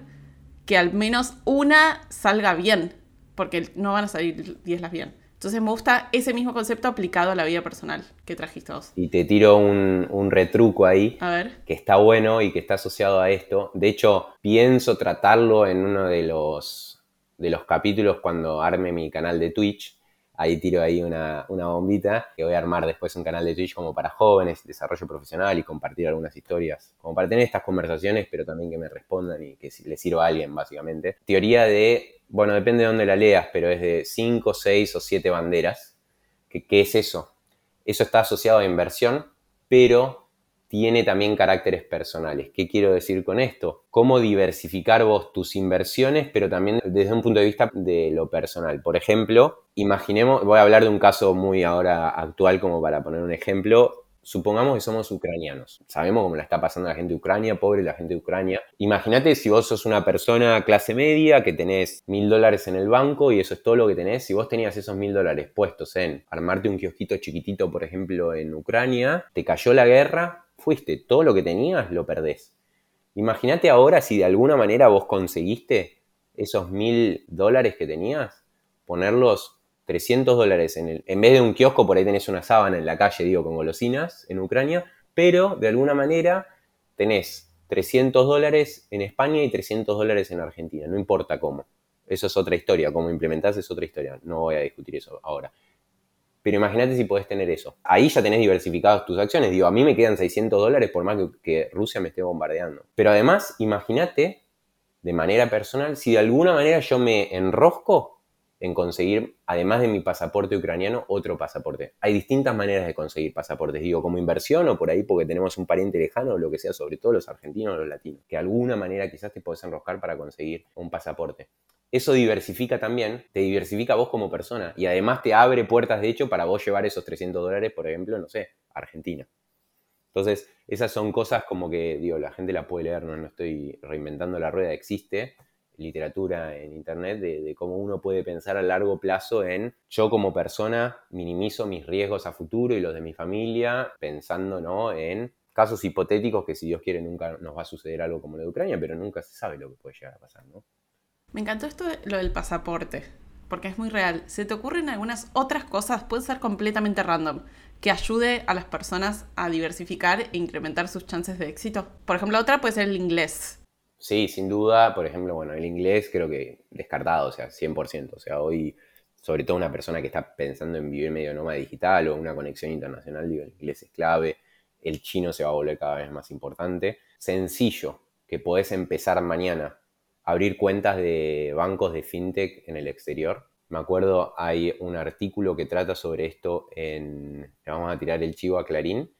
que al menos una salga bien, porque no van a salir 10 las bien. Entonces me gusta ese mismo concepto aplicado a la vida personal que trajiste vos. Y te tiro un, un, retruco ahí, a ver. que está bueno y que está asociado a esto. De hecho, pienso tratarlo en uno de los, de los capítulos cuando arme mi canal de Twitch, ahí tiro ahí una, bombita, que voy a armar después un canal de Twitch como para jóvenes, desarrollo profesional y compartir algunas historias, como para tener estas conversaciones, pero también que me respondan y que les sirva a alguien, básicamente. Teoría de, bueno, depende de dónde la leas, pero es de 5, 6 o 7 banderas. ¿Qué, ¿Qué es eso? Eso está asociado a inversión, pero tiene también caracteres personales. ¿Qué quiero decir con esto? Cómo diversificar vos tus inversiones, pero también desde un punto de vista de lo personal. Por ejemplo, imaginemos, voy a hablar de un caso muy ahora actual como para poner un ejemplo. Supongamos que somos ucranianos. Sabemos cómo la está pasando la gente de Ucrania, pobre la gente de Ucrania. Imagínate si vos sos una persona clase media que tenés mil dólares en el banco y eso es todo lo que tenés. Si vos tenías esos mil dólares puestos en armarte un kiosquito chiquitito, por ejemplo, en Ucrania, te cayó la guerra, fuiste, todo lo que tenías lo perdés. Imagínate ahora si de alguna manera vos conseguiste esos mil dólares que tenías, ponerlos 300 dólares en el... En vez de un kiosco, por ahí tenés una sábana en la calle, digo, con golosinas en Ucrania, pero de alguna manera tenés 300 dólares en España y 300 dólares en Argentina, no importa cómo. Eso es otra historia, cómo implementás es otra historia, no voy a discutir eso ahora. Pero imagínate si podés tener eso. Ahí ya tenés diversificadas tus acciones. Digo, a mí me quedan 600 dólares por más que, Rusia me esté bombardeando. Pero además, imagínate de manera personal, si de alguna manera yo me enrosco en conseguir, además de mi pasaporte ucraniano, otro pasaporte. Hay distintas maneras de conseguir pasaportes, digo, como inversión o por ahí porque tenemos un pariente lejano o lo que sea, sobre todo los argentinos o los latinos, que de alguna manera quizás te podés enroscar para conseguir un pasaporte eso diversifica también, te diversifica vos como persona y además te abre puertas de hecho para vos llevar esos 300 dólares, por ejemplo, no sé, a Argentina. Entonces, esas son cosas como que, digo, la gente la puede leer, no, no estoy reinventando la rueda, existe. literatura en internet de, cómo uno puede pensar a largo plazo en yo como persona minimizo mis riesgos a futuro y los de mi familia pensando ¿no? en casos hipotéticos que si Dios quiere nunca nos va a suceder algo como lo de Ucrania, pero nunca se sabe lo que puede llegar a pasar. ¿no? Me encantó esto de lo del pasaporte, porque es muy real. ¿Se te ocurren algunas otras cosas? Puede ser completamente random que ayude a las personas a diversificar e incrementar sus chances de éxito? Por ejemplo, otra puede ser el inglés. Sí, sin duda, por ejemplo, bueno, el inglés creo que descartado, o sea, 100%. O sea, hoy, sobre todo una persona que está pensando en vivir medio nómada digital o una conexión internacional, digo, el inglés es clave, el chino se va a volver cada vez más importante. Sencillo, que podés empezar mañana, abrir cuentas de bancos de fintech en el exterior me acuerdo, hay un artículo que trata sobre esto en, le vamos a tirar el chivo a Clarín,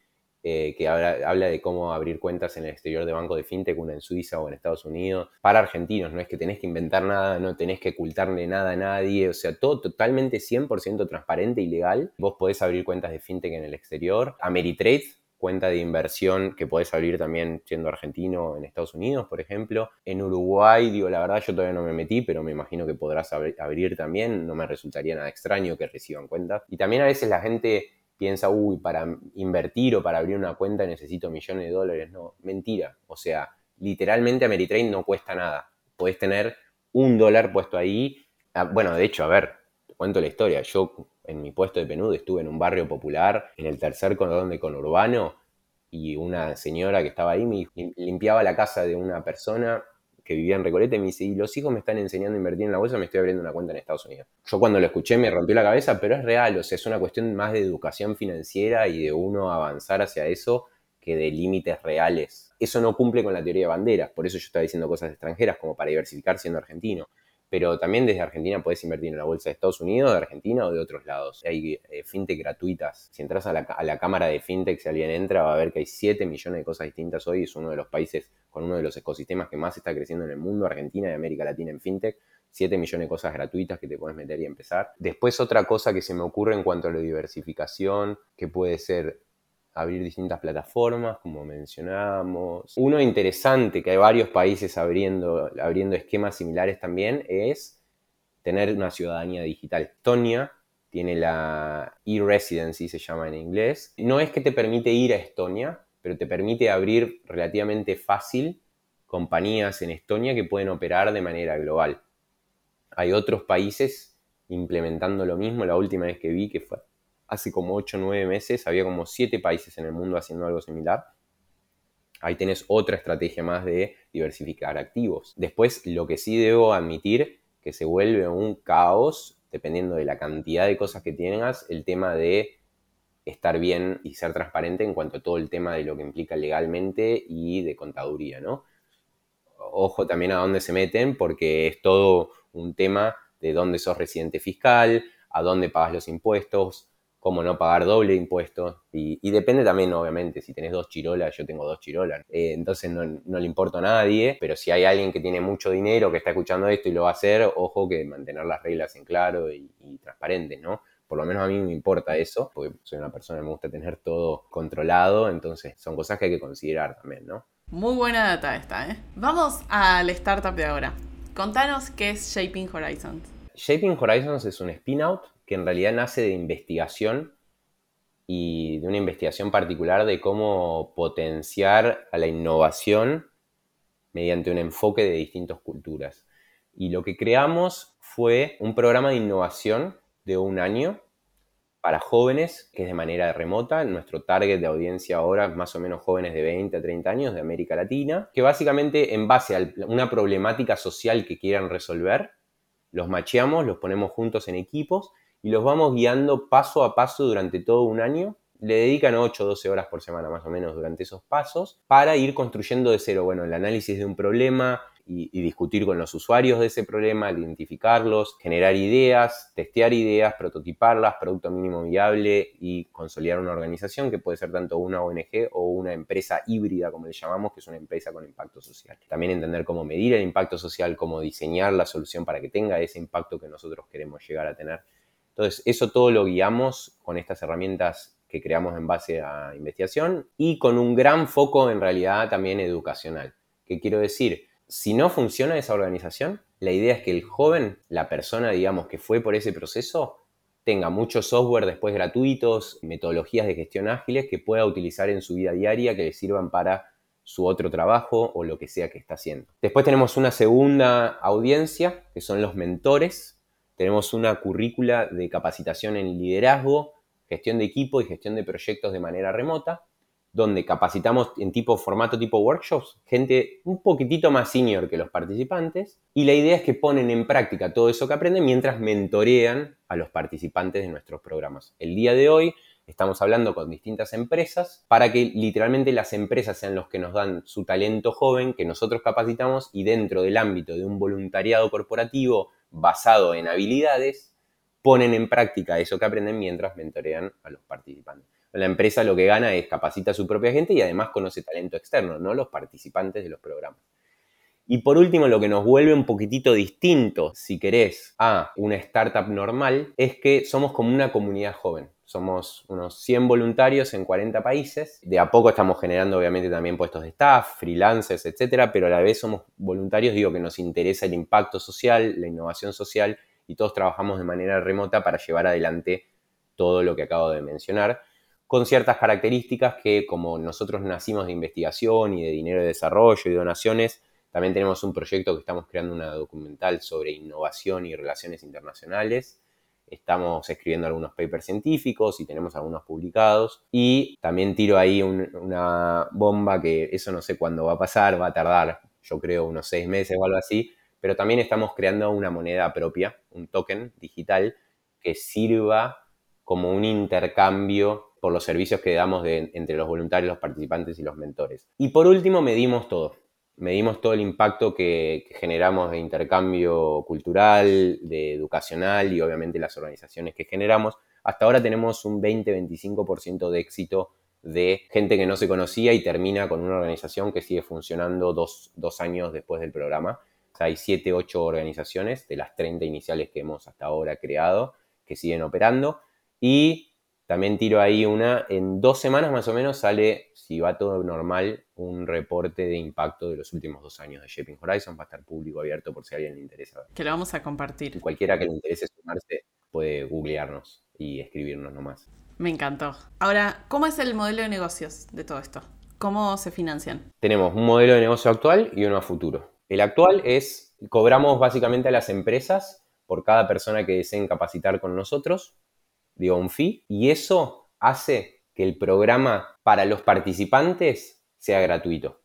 eh, que habla, habla, de cómo abrir cuentas en el exterior de banco de fintech, una en Suiza o en Estados Unidos, para argentinos, no es que tenés que inventar nada, no tenés que ocultarle nada a nadie, o sea, todo totalmente 100% transparente y legal. Vos podés abrir cuentas de fintech en el exterior. Ameritrade, cuenta de inversión que podés abrir también siendo argentino en Estados Unidos, por ejemplo. En Uruguay, digo, la verdad yo todavía no me metí, pero me imagino que podrás abrir también. No me resultaría nada extraño que reciban cuentas. Y también a veces la gente piensa, uy, para invertir o para abrir una cuenta necesito millones de dólares. No, mentira. O sea, literalmente Ameritrade no cuesta nada. Podés tener un dólar puesto ahí. Ah, bueno, de hecho, a ver, te cuento la historia. Yo en mi puesto de PNUD estuve en un barrio popular, en el tercer cordón de conurbano, y una señora que estaba ahí me limpiaba la casa de una persona que vivía en Recoleta y me dice, los hijos me están enseñando a invertir en la bolsa, me estoy abriendo una cuenta en Estados Unidos. Yo cuando lo escuché me rompió la cabeza, pero es real, o sea, es una cuestión más de educación financiera y de uno avanzar hacia eso que de límites reales. Eso no cumple con la teoría de banderas, por eso yo estaba diciendo cosas extranjeras como para diversificar siendo argentino pero también desde Argentina puedes invertir en la bolsa de Estados Unidos, de Argentina o de otros lados. Hay eh, fintech gratuitas. Si entras a la, cámara de fintech, si alguien entra, va a ver que hay 7 millones de cosas distintas hoy. Es uno de los países con uno de los ecosistemas que más está creciendo en el mundo, Argentina y América Latina en fintech. 7 millones de cosas gratuitas que te puedes meter y empezar. Después otra cosa que se me ocurre en cuanto a la diversificación, que puede ser abrir distintas plataformas, como mencionábamos. Uno interesante que hay varios países abriendo, abriendo esquemas similares también es tener una ciudadanía digital. Estonia tiene la e-residency, se llama en inglés. No es que te permite ir a Estonia, pero te permite abrir relativamente fácil compañías en Estonia que pueden operar de manera global. Hay otros países implementando lo mismo. La última vez que vi que fue hace como 8 o 9 meses había como 7 países en el mundo haciendo algo similar. Ahí tenés otra estrategia más de diversificar activos. Después, lo que sí debo admitir, que se vuelve un caos, dependiendo de la cantidad de cosas que tengas, el tema de estar bien y ser transparente en cuanto a todo el tema de lo que implica legalmente y de contaduría, ¿no? Ojo también a dónde se meten, porque es todo un tema de dónde sos residente fiscal, a dónde pagas los impuestos, cómo no pagar doble impuesto. Y, depende también, obviamente, si tenés dos chirolas, yo tengo dos chirolas. Eh, entonces no, le importa a nadie, pero si hay alguien que tiene mucho dinero que está escuchando esto y lo va a hacer, ojo que mantener las reglas en claro y, y transparentes, ¿no? Por lo menos a mí me importa eso, porque soy una persona que me gusta tener todo controlado, entonces son cosas que hay que considerar también, ¿no? Muy buena data esta, ¿eh? Vamos al startup de ahora. Contanos qué es Shaping Horizons. Shaping Horizons es un spin-out que en realidad nace de investigación y de una investigación particular de cómo potenciar a la innovación mediante un enfoque de distintas culturas. Y lo que creamos fue un programa de innovación de un año para jóvenes, que es de manera remota. Nuestro target de audiencia ahora es más o menos jóvenes de 20 a 30 años de América Latina, que básicamente en base a una problemática social que quieran resolver, los macheamos, los ponemos juntos en equipos y los vamos guiando paso a paso durante todo un año. Le dedican 8 o 12 horas por semana más o menos durante esos pasos para ir construyendo de cero, bueno, el análisis de un problema y, discutir con los usuarios de ese problema, identificarlos, generar ideas, testear ideas, prototiparlas, producto mínimo viable y consolidar una organización que puede ser tanto una ONG o una empresa híbrida, como le llamamos, que es una empresa con impacto social. También entender cómo medir el impacto social, cómo diseñar la solución para que tenga ese impacto que nosotros queremos llegar a tener entonces, eso todo lo guiamos con estas herramientas que creamos en base a investigación y con un gran foco en realidad también educacional. ¿Qué quiero decir? si no funciona esa organización, la idea es que el joven, la persona, digamos, que fue por ese proceso, tenga mucho software después gratuitos, metodologías de gestión ágiles que pueda utilizar en su vida diaria, que le sirvan para su otro trabajo o lo que sea que está haciendo. Después tenemos una segunda audiencia, que son los mentores. Tenemos una currícula de capacitación en liderazgo, gestión de equipo y gestión de proyectos de manera remota donde capacitamos en tipo formato tipo workshops, gente un poquitito más senior que los participantes, y la idea es que ponen en práctica todo eso que aprenden mientras mentorean a los participantes de nuestros programas. El día de hoy estamos hablando con distintas empresas para que literalmente las empresas sean los que nos dan su talento joven que nosotros capacitamos y dentro del ámbito de un voluntariado corporativo basado en habilidades, ponen en práctica eso que aprenden mientras mentorean a los participantes. La empresa lo que gana es capacita a su propia gente y además conoce talento externo, no los participantes de los programas. Y por último, lo que nos vuelve un poquitito distinto, si querés, a una startup normal, es que somos como una comunidad joven. Somos unos 100 voluntarios en 40 países. De a poco estamos generando, obviamente, también puestos de staff, freelancers, etcétera, pero a la vez somos voluntarios, digo que nos interesa el impacto social, la innovación social y todos trabajamos de manera remota para llevar adelante todo lo que acabo de mencionar con ciertas características que como nosotros nacimos de investigación y de dinero de desarrollo y donaciones, también tenemos un proyecto que estamos creando una documental sobre innovación y relaciones internacionales. Estamos escribiendo algunos papers científicos y tenemos algunos publicados. Y también tiro ahí una bomba que eso no sé cuándo va a pasar, va a tardar yo creo unos seis meses o algo así. Pero también estamos creando una moneda propia, un token digital que sirva como un intercambio por los servicios que damos entre los voluntarios, los participantes y los mentores. Y por último, medimos todo. Medimos todo el impacto que, generamos de intercambio cultural, de educacional y obviamente las organizaciones que generamos. Hasta ahora tenemos un 20-25% de éxito de gente que no se conocía y termina con una organización que sigue funcionando dos, dos años después del programa. hay 7, 8 organizaciones de las 30 iniciales que hemos hasta ahora creado que siguen operando. Y también tiro ahí una, en dos semanas más o menos sale, si va todo normal, un reporte de impacto de los últimos dos años de Shaping Horizon. Va a estar público abierto por si a alguien le interesa. Que lo vamos a compartir. Cualquiera que le interese sumarse puede googlearnos y escribirnos nomás. Me encantó. Ahora, ¿cómo es el modelo de negocios de todo esto? ¿Cómo se financian? Tenemos un modelo de negocio actual y uno a futuro. El actual es, cobramos básicamente a las empresas por cada persona que deseen capacitar con nosotros un fee, y eso hace que el programa para los participantes sea gratuito.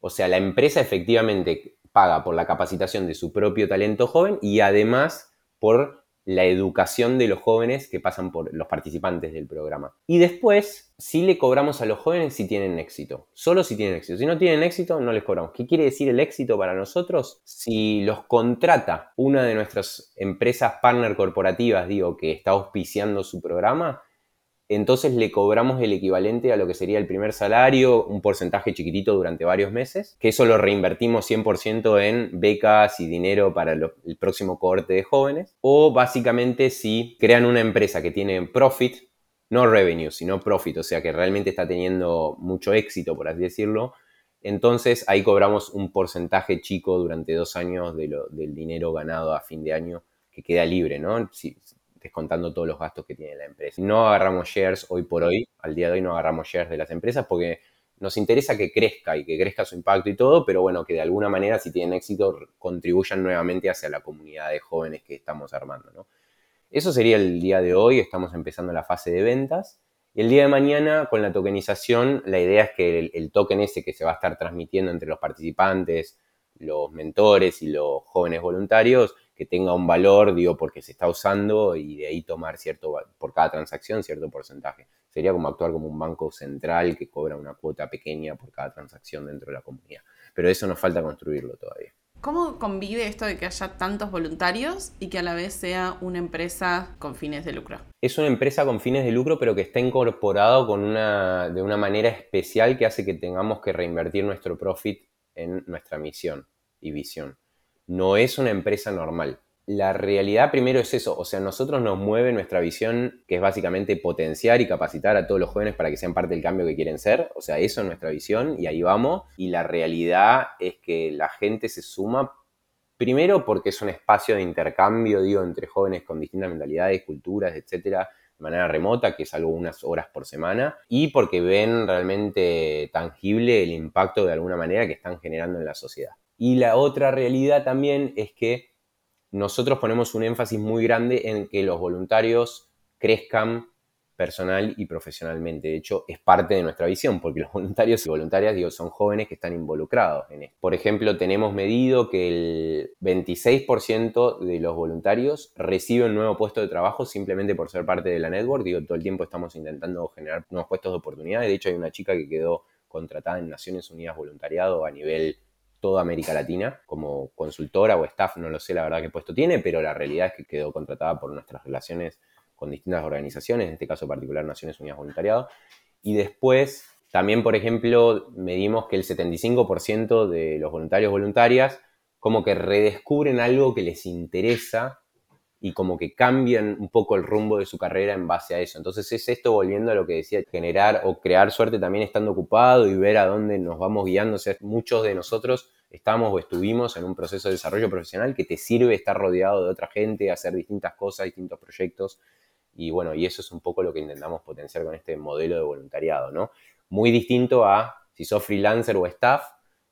O sea, la empresa efectivamente paga por la capacitación de su propio talento joven y además por la educación de los jóvenes que pasan por los participantes del programa. Y después, sí le cobramos a los jóvenes si tienen éxito. Solo si tienen éxito. Si no tienen éxito, no les cobramos. ¿Qué quiere decir el éxito para nosotros? Si los contrata una de nuestras empresas partner corporativas, digo, que está auspiciando su programa, entonces le cobramos el equivalente a lo que sería el primer salario, un porcentaje chiquitito durante varios meses, que eso lo reinvertimos 100% en becas y dinero para el próximo cohorte de jóvenes, o básicamente si crean una empresa que tiene profit, no revenue, sino profit, o sea que realmente está teniendo mucho éxito, por así decirlo, entonces ahí cobramos un porcentaje chico durante dos años de del dinero ganado a fin de año que queda libre, ¿no? Descontando todos los gastos que tiene la empresa. No agarramos shares hoy por hoy, al día de hoy no agarramos shares de las empresas porque nos interesa que crezca y que crezca su impacto y todo, pero bueno, que de alguna manera, si tienen éxito, contribuyan nuevamente hacia la comunidad de jóvenes que estamos armando. Eso sería el día de hoy, estamos empezando la fase de ventas. Y el día de mañana, con la tokenización, la idea es que el, el token ese que se va a estar transmitiendo entre los participantes, los mentores y los jóvenes voluntarios, que tenga un valor, digo, porque se está usando y de ahí tomar cierto, por cada transacción, cierto porcentaje. Sería como actuar como un banco central que cobra una cuota pequeña por cada transacción dentro de la comunidad. Pero eso nos falta construirlo todavía. ¿Cómo convive esto de que haya tantos voluntarios y que a la vez sea una empresa con fines de lucro? Es una empresa con fines de lucro, pero que está incorporado con una, de una manera especial que hace que tengamos que reinvertir nuestro profit en nuestra misión y visión no es una empresa normal. La realidad primero es eso, o sea, nosotros nos mueve nuestra visión, que es básicamente potenciar y capacitar a todos los jóvenes para que sean parte del cambio que quieren ser, o sea, eso es nuestra visión y ahí vamos. Y la realidad es que la gente se suma primero porque es un espacio de intercambio, digo, entre jóvenes con distintas mentalidades, culturas, etcétera, de manera remota, que es algo unas horas por semana, y porque ven realmente tangible el impacto de alguna manera que están generando en la sociedad. Y la otra realidad también es que nosotros ponemos un énfasis muy grande en que los voluntarios crezcan personal y profesionalmente. De hecho, es parte de nuestra visión, porque los voluntarios y voluntarias digo, son jóvenes que están involucrados en esto. Por ejemplo, tenemos medido que el 26% de los voluntarios reciben un nuevo puesto de trabajo simplemente por ser parte de la network. Digo, todo el tiempo estamos intentando generar nuevos puestos de oportunidad. De hecho, hay una chica que quedó contratada en Naciones Unidas Voluntariado a nivel toda América Latina como consultora o staff, no lo sé la verdad qué puesto tiene, pero la realidad es que quedó contratada por nuestras relaciones con distintas organizaciones, en este caso particular Naciones Unidas Voluntariado. Y después, también, por ejemplo, medimos que el 75% de los voluntarios voluntarias como que redescubren algo que les interesa y como que cambian un poco el rumbo de su carrera en base a eso. Entonces es esto volviendo a lo que decía, generar o crear suerte también estando ocupado y ver a dónde nos vamos guiando. Muchos de nosotros estamos o estuvimos en un proceso de desarrollo profesional que te sirve estar rodeado de otra gente, hacer distintas cosas, distintos proyectos. Y bueno, y eso es un poco lo que intentamos potenciar con este modelo de voluntariado, ¿no? Muy distinto a si sos freelancer o staff,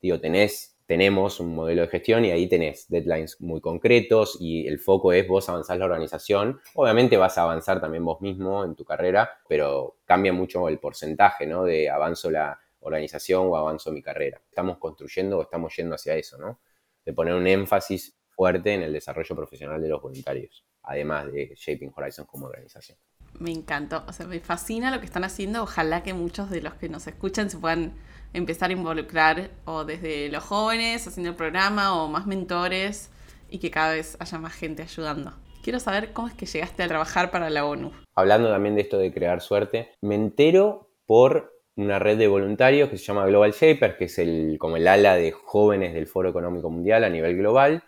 digo, tenés tenemos un modelo de gestión y ahí tenés deadlines muy concretos y el foco es vos avanzar la organización. Obviamente vas a avanzar también vos mismo en tu carrera, pero cambia mucho el porcentaje, ¿no? De avanzo la organización o avanzo mi carrera. Estamos construyendo o estamos yendo hacia eso, ¿no? De poner un énfasis fuerte en el desarrollo profesional de los voluntarios, además de Shaping Horizons como organización. Me encantó, o sea, me fascina lo que están haciendo. Ojalá que muchos de los que nos escuchan se puedan empezar a involucrar o desde los jóvenes haciendo el programa o más mentores y que cada vez haya más gente ayudando. Quiero saber cómo es que llegaste a trabajar para la ONU. Hablando también de esto de crear suerte, me entero por una red de voluntarios que se llama Global Shapers, que es el, como el ala de jóvenes del Foro Económico Mundial a nivel global,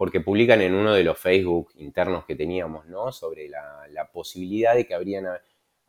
porque publican en uno de los Facebook internos que teníamos, ¿no? Sobre la, posibilidad de que habrían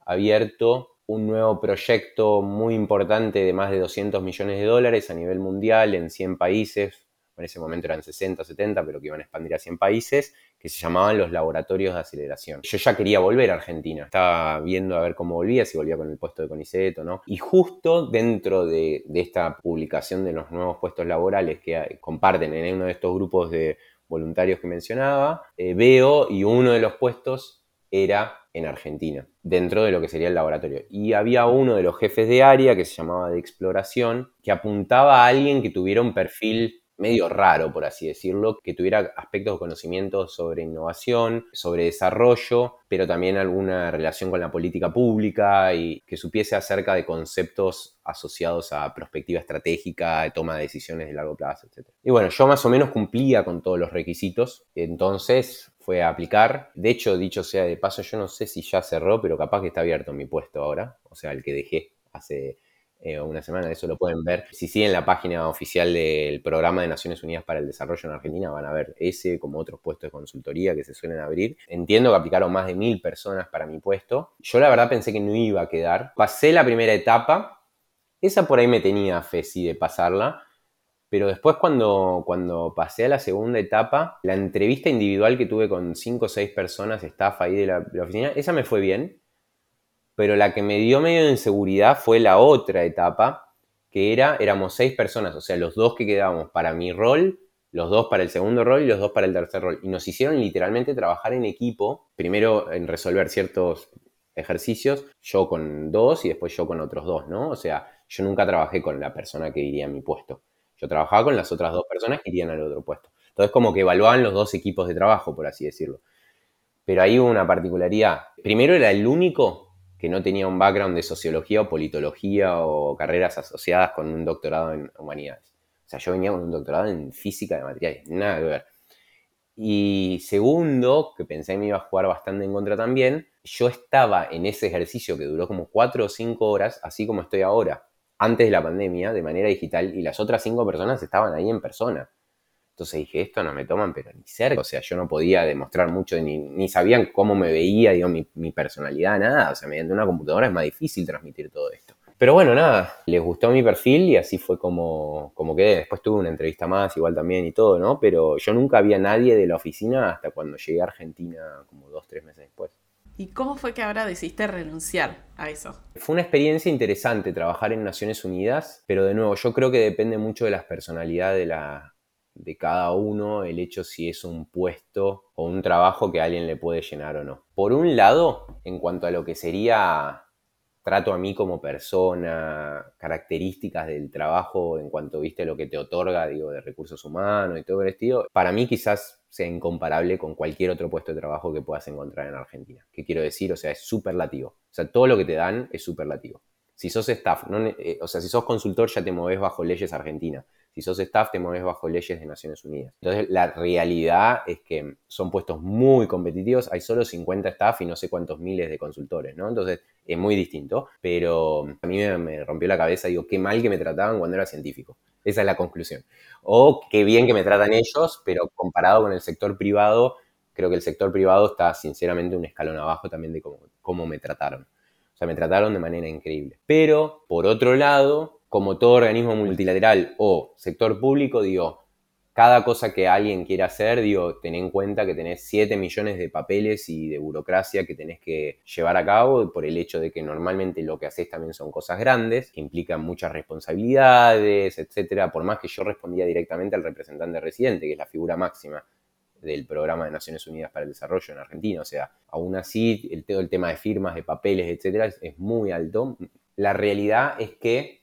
abierto un nuevo proyecto muy importante de más de 200 millones de dólares a nivel mundial en 100 países, en ese momento eran 60 o 70, pero que iban a expandir a 100 países, que se llamaban los laboratorios de aceleración. Yo ya quería volver a Argentina, estaba viendo a ver cómo volvía, si volvía con el puesto de CONICET o no. Y justo dentro de, esta publicación de los nuevos puestos laborales que comparten en uno de estos grupos de voluntarios que mencionaba, eh, veo y uno de los puestos era en Argentina, dentro de lo que sería el laboratorio. Y había uno de los jefes de área que se llamaba de exploración, que apuntaba a alguien que tuviera un perfil medio raro, por así decirlo, que tuviera aspectos de conocimiento sobre innovación, sobre desarrollo, pero también alguna relación con la política pública y que supiese acerca de conceptos asociados a perspectiva estratégica, toma de decisiones de largo plazo, etc. Y bueno, yo más o menos cumplía con todos los requisitos, entonces fue a aplicar. De hecho, dicho sea de paso, yo no sé si ya cerró, pero capaz que está abierto mi puesto ahora, o sea, el que dejé hace eh, una semana, eso lo pueden ver. Si siguen la página oficial del Programa de Naciones Unidas para el Desarrollo en Argentina, van a ver ese como otros puestos de consultoría que se suelen abrir. Entiendo que aplicaron más de mil personas para mi puesto. Yo la verdad pensé que no iba a quedar. Pasé la primera etapa, esa por ahí me tenía fe, sí, de pasarla. Pero después cuando, cuando pasé a la segunda etapa, la entrevista individual que tuve con cinco o seis personas, staff ahí de la oficina, esa me fue bien pero la que me dio medio de inseguridad fue la otra etapa, que era, éramos seis personas, o sea, los dos que quedábamos para mi rol, los dos para el segundo rol y los dos para el tercer rol. Y nos hicieron literalmente trabajar en equipo, primero en resolver ciertos ejercicios, yo con dos y después yo con otros dos, ¿no? O sea, yo nunca trabajé con la persona que iría a mi puesto. Yo trabajaba con las otras dos personas que irían al otro puesto. Entonces, como que evaluaban los dos equipos de trabajo, por así decirlo. Pero ahí hubo una particularidad. Primero era el único que no tenía un background de sociología o politología o carreras asociadas con un doctorado en humanidades. O sea, yo venía con un doctorado en física de materiales, nada que ver. Y segundo, que pensé que me iba a jugar bastante en contra también, yo estaba en ese ejercicio que duró como cuatro o cinco horas, así como estoy ahora, antes de la pandemia, de manera digital, y las otras cinco personas estaban ahí en persona. Entonces dije, esto no me toman, pero ni cerca. O sea, yo no podía demostrar mucho, ni, ni sabían cómo me veía, digo, mi, mi personalidad, nada. O sea, mediante una computadora es más difícil transmitir todo esto. Pero bueno, nada, les gustó mi perfil y así fue como, como quedé. Después tuve una entrevista más, igual también y todo, ¿no? Pero yo nunca había nadie de la oficina hasta cuando llegué a Argentina, como dos, tres meses después. ¿Y cómo fue que ahora decidiste renunciar a eso? Fue una experiencia interesante trabajar en Naciones Unidas, pero de nuevo, yo creo que depende mucho de las personalidades de, la, de cada uno, el hecho si es un puesto o un trabajo que alguien le puede llenar o no. Por un lado, en cuanto a lo que sería trato a mí como persona, características del trabajo en cuanto viste lo que te otorga, digo, de recursos humanos y todo el estilo, para mí quizás sea incomparable con cualquier otro puesto de trabajo que puedas encontrar en Argentina. ¿Qué quiero decir? O sea, es superlativo. O sea, todo lo que te dan es superlativo. Si sos staff, eh, o sea, si sos consultor ya te moves bajo leyes argentinas. Si sos staff, te mueves bajo leyes de Naciones Unidas. Entonces, la realidad es que son puestos muy competitivos. Hay solo 50 staff y no sé cuántos miles de consultores, ¿no? Entonces, es muy distinto. Pero a mí me, rompió la cabeza. Digo, qué mal que me trataban cuando era científico. Esa es la conclusión. O qué bien que me tratan ellos, pero comparado con el sector privado, creo que el sector privado está sinceramente un escalón abajo también de cómo, cómo me trataron. O sea, me trataron de manera increíble. Pero, por otro lado, como todo organismo multilateral o sector público, digo, cada cosa que alguien quiera hacer, digo, ten en cuenta que tenés 7 millones de papeles y de burocracia que tenés que llevar a cabo por el hecho de que normalmente lo que haces también son cosas grandes, que implican muchas responsabilidades, etcétera. Por más que yo respondía directamente al representante residente, que es la figura máxima del Programa de Naciones Unidas para el Desarrollo en Argentina. O sea, aún así, el, el tema de firmas, de papeles, etcétera, es muy alto. La realidad es que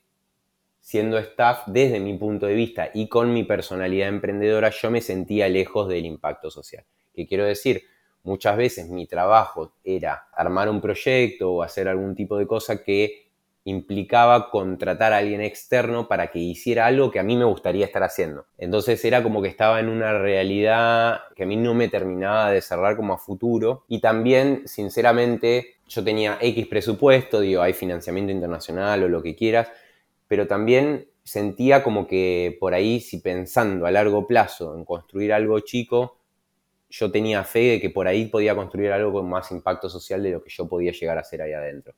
siendo staff desde mi punto de vista y con mi personalidad emprendedora, yo me sentía lejos del impacto social. ¿Qué quiero decir? Muchas veces mi trabajo era armar un proyecto o hacer algún tipo de cosa que implicaba contratar a alguien externo para que hiciera algo que a mí me gustaría estar haciendo. Entonces era como que estaba en una realidad que a mí no me terminaba de cerrar como a futuro. Y también, sinceramente, yo tenía X presupuesto, digo, hay financiamiento internacional o lo que quieras, pero también sentía como que por ahí, si pensando a largo plazo en construir algo chico, yo tenía fe de que por ahí podía construir algo con más impacto social de lo que yo podía llegar a hacer ahí adentro.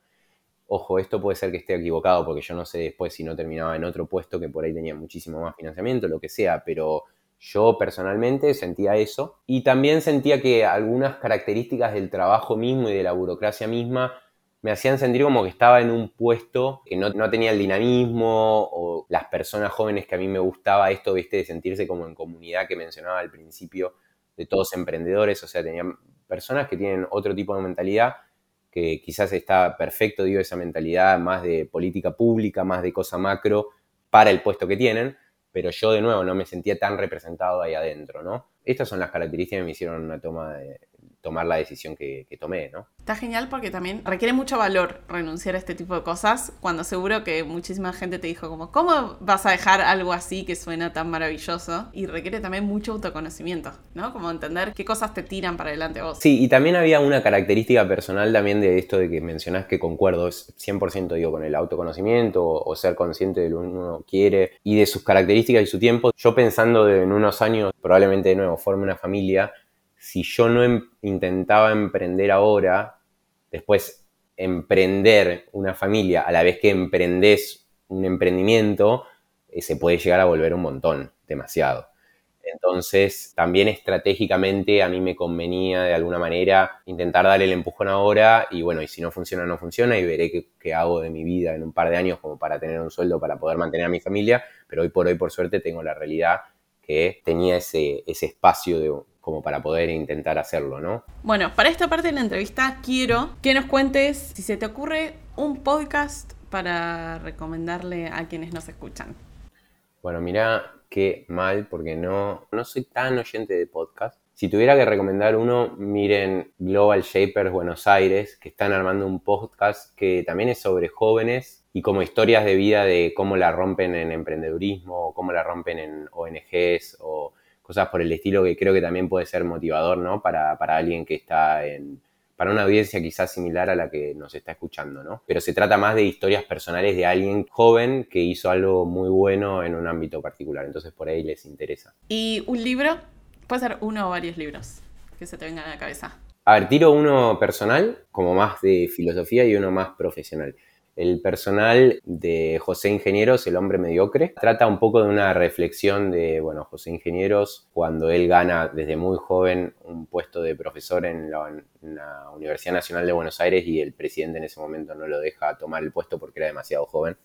Ojo, esto puede ser que esté equivocado porque yo no sé después si no terminaba en otro puesto que por ahí tenía muchísimo más financiamiento, lo que sea, pero yo personalmente sentía eso y también sentía que algunas características del trabajo mismo y de la burocracia misma me hacían sentir como que estaba en un puesto que no, tenía el dinamismo o las personas jóvenes que a mí me gustaba esto, viste, de sentirse como en comunidad que mencionaba al principio, de todos emprendedores, o sea, tenían personas que tienen otro tipo de mentalidad, que quizás está perfecto, digo, esa mentalidad más de política pública, más de cosa macro para el puesto que tienen, pero yo de nuevo no me sentía tan representado ahí adentro, ¿no? Estas son las características que me hicieron una toma de, tomar la decisión que, tomé, ¿no? Está genial porque también requiere mucho valor renunciar a este tipo de cosas, cuando seguro que muchísima gente te dijo como, ¿cómo vas a dejar algo así que suena tan maravilloso? Y requiere también mucho autoconocimiento, ¿no? Como entender qué cosas te tiran para adelante vos. Sí, y también había una característica personal también de esto de que mencionás que concuerdo, es 100% digo, con el autoconocimiento o, ser consciente de lo que uno quiere y de sus características y su tiempo. Yo pensando en unos años, probablemente de nuevo, forme una familia, si yo no em, intentaba emprender ahora, después emprender una familia a la vez que emprendes un emprendimiento, eh, se puede llegar a volver un montón, demasiado. Entonces, también estratégicamente a mí me convenía de alguna manera intentar darle el empujón ahora y bueno, y si no funciona, no funciona y veré qué, qué, hago de mi vida en un par de años como para tener un sueldo para poder mantener a mi familia, pero hoy por hoy, por suerte, tengo la realidad que tenía ese, ese espacio de, como para poder intentar hacerlo, ¿no? Bueno, para esta parte de la entrevista quiero que nos cuentes si se te ocurre un podcast para recomendarle a quienes nos escuchan. Bueno, mira qué mal, porque no, no soy tan oyente de podcast. Si tuviera que recomendar uno, miren Global Shapers Buenos Aires, que están armando un podcast que también es sobre jóvenes y como historias de vida de cómo la rompen en emprendedurismo, o cómo la rompen en ONGs o cosas por el estilo que creo que también puede ser motivador, ¿no? Para, alguien que está en para una audiencia quizás similar a la que nos está escuchando, ¿no? Pero se trata más de historias personales de alguien joven que hizo algo muy bueno en un ámbito particular, entonces por ahí les interesa. ¿Y un libro? Puede ser uno o varios libros que se te vengan a la cabeza. A ver, tiro uno personal, como más de filosofía, y uno más profesional. El personal de José Ingenieros, El hombre mediocre, trata un poco de una reflexión de, bueno, José Ingenieros, cuando él gana desde muy joven un puesto de profesor en la, en la Universidad Nacional de Buenos Aires y el presidente en ese momento no lo deja tomar el puesto porque era demasiado joven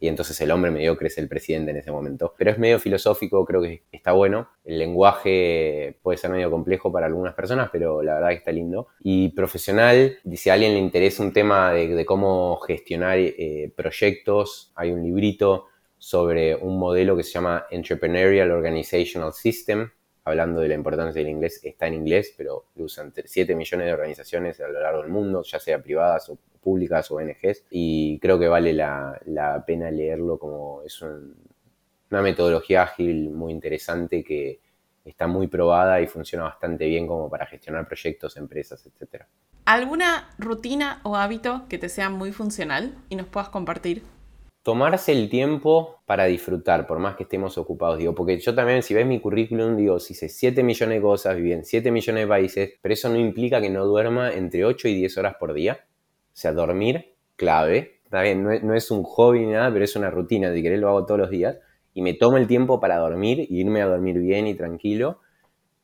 y entonces el hombre mediocre es el presidente en ese momento. Pero es medio filosófico, creo que está bueno. El lenguaje puede ser medio complejo para algunas personas, pero la verdad que está lindo. Y profesional, si a alguien le interesa un tema de, cómo gestionar eh, proyectos, hay un librito sobre un modelo que se llama Entrepreneurial Organizational System, hablando de la importancia del inglés, está en inglés, pero lo usan 7 millones de organizaciones a lo largo del mundo, ya sea privadas o públicas, o ONGs, y creo que vale la, pena leerlo como es una metodología ágil muy interesante que está muy probada y funciona bastante bien como para gestionar proyectos, empresas, etc. ¿Alguna rutina o hábito que te sea muy funcional y nos puedas compartir? tomarse el tiempo para disfrutar, por más que estemos ocupados, digo, porque yo también, si ves mi currículum, digo, si hice 7 millones de cosas, viví en 7 millones de países, pero eso no implica que no duerma entre 8 y 10 horas por día. O sea, dormir, clave. Está bien, no es, un hobby ni nada, pero es una rutina, si querés lo hago todos los días. Y me tomo el tiempo para dormir y irme a dormir bien y tranquilo.